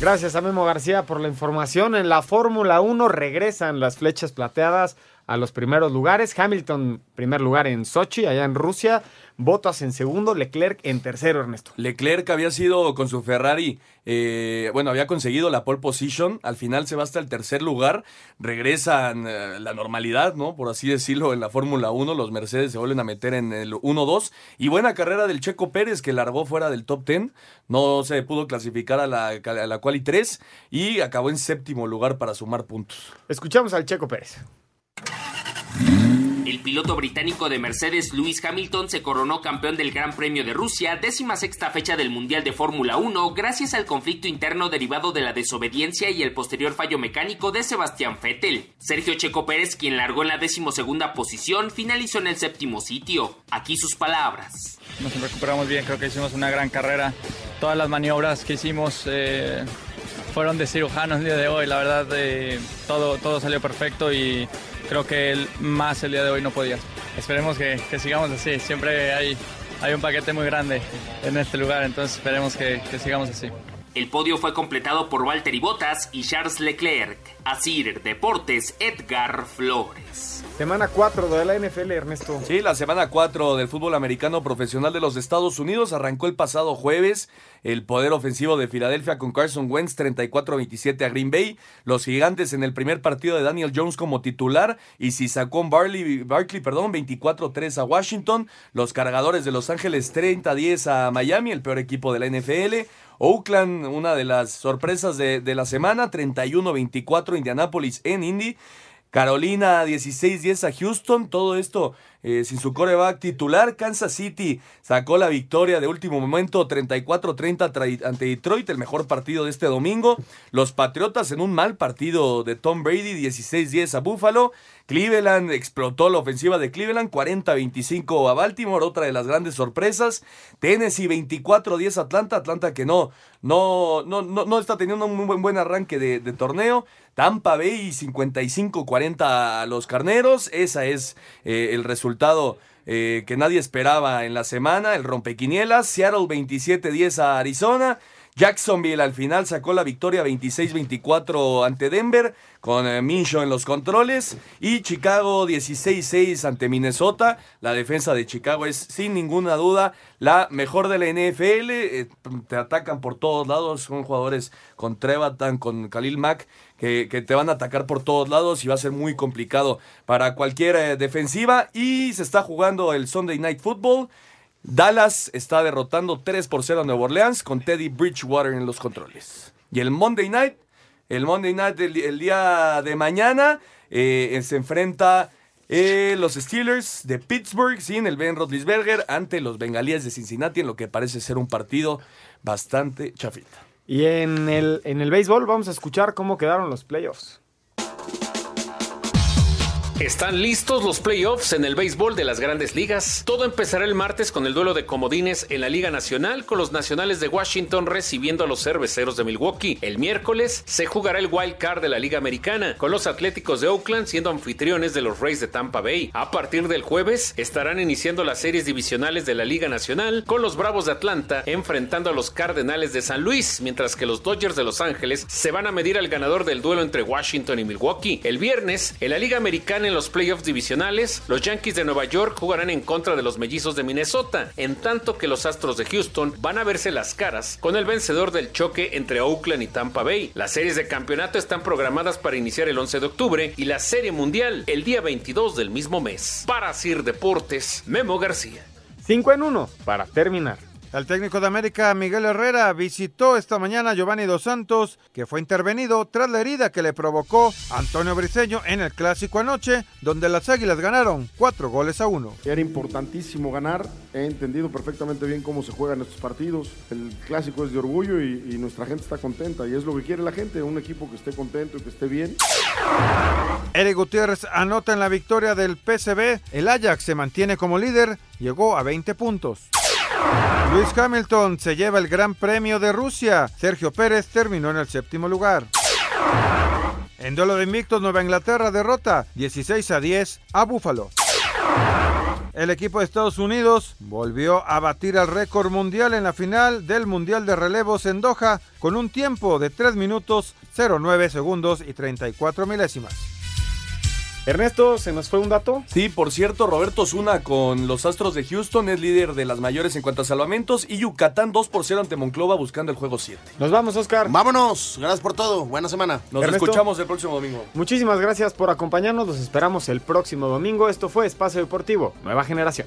S6: Gracias a Memo García por la información. En la Fórmula 1 regresan las flechas plateadas a los primeros lugares. Hamilton, primer lugar en Sochi, allá en Rusia. Bottas en segundo, Leclerc en tercero, Ernesto.
S7: Leclerc había sido con su Ferrari, eh, bueno, había conseguido la pole position, al final se va hasta el tercer lugar, regresan eh, la normalidad, ¿no? Por así decirlo, en la Fórmula 1, los Mercedes se vuelven a meter en el 1-2 y buena carrera del Checo Pérez que largó fuera del top 10, no se pudo clasificar a la, a la quali 3 y acabó en séptimo lugar para sumar puntos.
S6: Escuchamos al Checo Pérez.
S27: El piloto británico de Mercedes, Lewis Hamilton, se coronó campeón del Gran Premio de Rusia, décima sexta fecha del Mundial de Fórmula 1, gracias al conflicto interno derivado de la desobediencia y el posterior fallo mecánico de Sebastián Vettel. Sergio Checo Pérez, quien largó en la decimosegunda posición, finalizó en el séptimo sitio. Aquí sus palabras.
S35: Nos recuperamos bien, creo que hicimos una gran carrera. Todas las maniobras que hicimos eh, fueron de cirujanos el día de hoy. La verdad, eh, todo, todo salió perfecto y creo que el, más el día de hoy no podía. Esperemos que, sigamos así. Siempre hay, hay un paquete muy grande en este lugar, entonces esperemos que sigamos así.
S27: El podio fue completado por Valtteri Bottas y Charles Leclerc. Asir Deportes, Edgar Flores.
S6: Semana 4 de la NFL, Ernesto.
S7: Sí, la semana 4 del fútbol americano profesional de los Estados Unidos arrancó el pasado jueves. El poder ofensivo de Filadelfia con Carson Wentz 34-27 a Green Bay. Los gigantes en el primer partido de Daniel Jones como titular. Y si sacó Barley, Barkley perdón, 24-3 a Washington. Los cargadores de Los Ángeles 30-10 a Miami, el peor equipo de la NFL. Oakland, una de las sorpresas de, de la semana, 31-24 Indianapolis en Indy. Carolina 16-10 a Houston, todo esto eh, sin su coreback titular. Kansas City sacó la victoria de último momento 34-30 ante Detroit, el mejor partido de este domingo. Los Patriotas en un mal partido de Tom Brady 16-10 a Buffalo. Cleveland explotó la ofensiva de Cleveland 40-25 a Baltimore, otra de las grandes sorpresas. Tennessee 24-10 a Atlanta, Atlanta que no, no, no, no, está teniendo un buen, buen arranque de, de torneo. Tampa Bay 55-40 a los Carneros. Esa es eh, el resultado eh, que nadie esperaba en la semana. El rompequinielas. Seattle 27-10 a Arizona. Jacksonville al final sacó la victoria 26-24 ante Denver con eh, en los controles y Chicago 16-6 ante Minnesota. La defensa de Chicago es sin ninguna duda la mejor de la NFL. Eh, te atacan por todos lados, son jugadores con Trevatan, con Khalil Mack que, que, te van a atacar por todos lados y va a ser muy complicado para cualquier eh, defensiva. Y se está jugando el Sunday Night Football. Dallas está derrotando 3 por 0 a Nueva Orleans con Teddy Bridgewater en los controles. Y el Monday Night, el Monday Night el día de mañana, eh, se enfrenta eh, los Steelers de Pittsburgh sin el Ben Roethlisberger ante los Bengalíes de Cincinnati en lo que parece ser un partido bastante chafita.
S6: Y en el, en el béisbol vamos a escuchar cómo quedaron los playoffs.
S24: Están listos los playoffs en el béisbol de las grandes ligas. Todo empezará el martes con el duelo de comodines en la Liga Nacional, con los nacionales de Washington recibiendo a los cerveceros de Milwaukee. El miércoles se jugará el wild card de la Liga Americana, con los Atléticos de Oakland siendo anfitriones de los Rays de Tampa Bay. A partir del jueves estarán iniciando las series divisionales de la Liga Nacional, con los Bravos de Atlanta enfrentando a los Cardenales de San Luis, mientras que los Dodgers de Los Ángeles se van a medir al ganador del duelo entre Washington y Milwaukee. El viernes, en la Liga Americana en los playoffs divisionales, los Yankees de Nueva York jugarán en contra de los Mellizos de Minnesota, en tanto que los Astros de Houston van a verse las caras con el vencedor del choque entre Oakland y Tampa Bay. Las series de campeonato están programadas para iniciar el 11 de octubre y la Serie Mundial el día 22 del mismo mes. Para Sir Deportes, Memo García.
S6: 5 en 1 para terminar.
S15: El técnico de América, Miguel Herrera, visitó esta mañana a Giovanni Dos Santos, que fue intervenido tras la herida que le provocó Antonio Briseño en el clásico anoche, donde las Águilas ganaron cuatro goles a uno.
S36: Era importantísimo ganar, he entendido perfectamente bien cómo se juegan estos partidos. El clásico es de orgullo y, y nuestra gente está contenta y es lo que quiere la gente, un equipo que esté contento y que esté bien.
S15: Eric Gutiérrez anota en la victoria del PCB, el Ajax se mantiene como líder, llegó a 20 puntos. Luis Hamilton se lleva el Gran Premio de Rusia. Sergio Pérez terminó en el séptimo lugar. En duelo de invictos, Nueva Inglaterra derrota 16 a 10 a Búfalo. El equipo de Estados Unidos volvió a batir el récord mundial en la final del Mundial de Relevos en Doha con un tiempo de 3 minutos 09 segundos y 34 milésimas.
S6: Ernesto, ¿se nos fue un dato?
S7: Sí, por cierto, Roberto Zuna con los Astros de Houston es líder de las mayores en cuanto a salvamentos y Yucatán 2 por 0 ante Monclova buscando el juego 7.
S6: Nos vamos, Oscar.
S8: Vámonos. Gracias por todo. Buena semana.
S7: Nos Ernesto, escuchamos el próximo domingo.
S6: Muchísimas gracias por acompañarnos. Los esperamos el próximo domingo. Esto fue Espacio Deportivo, Nueva Generación.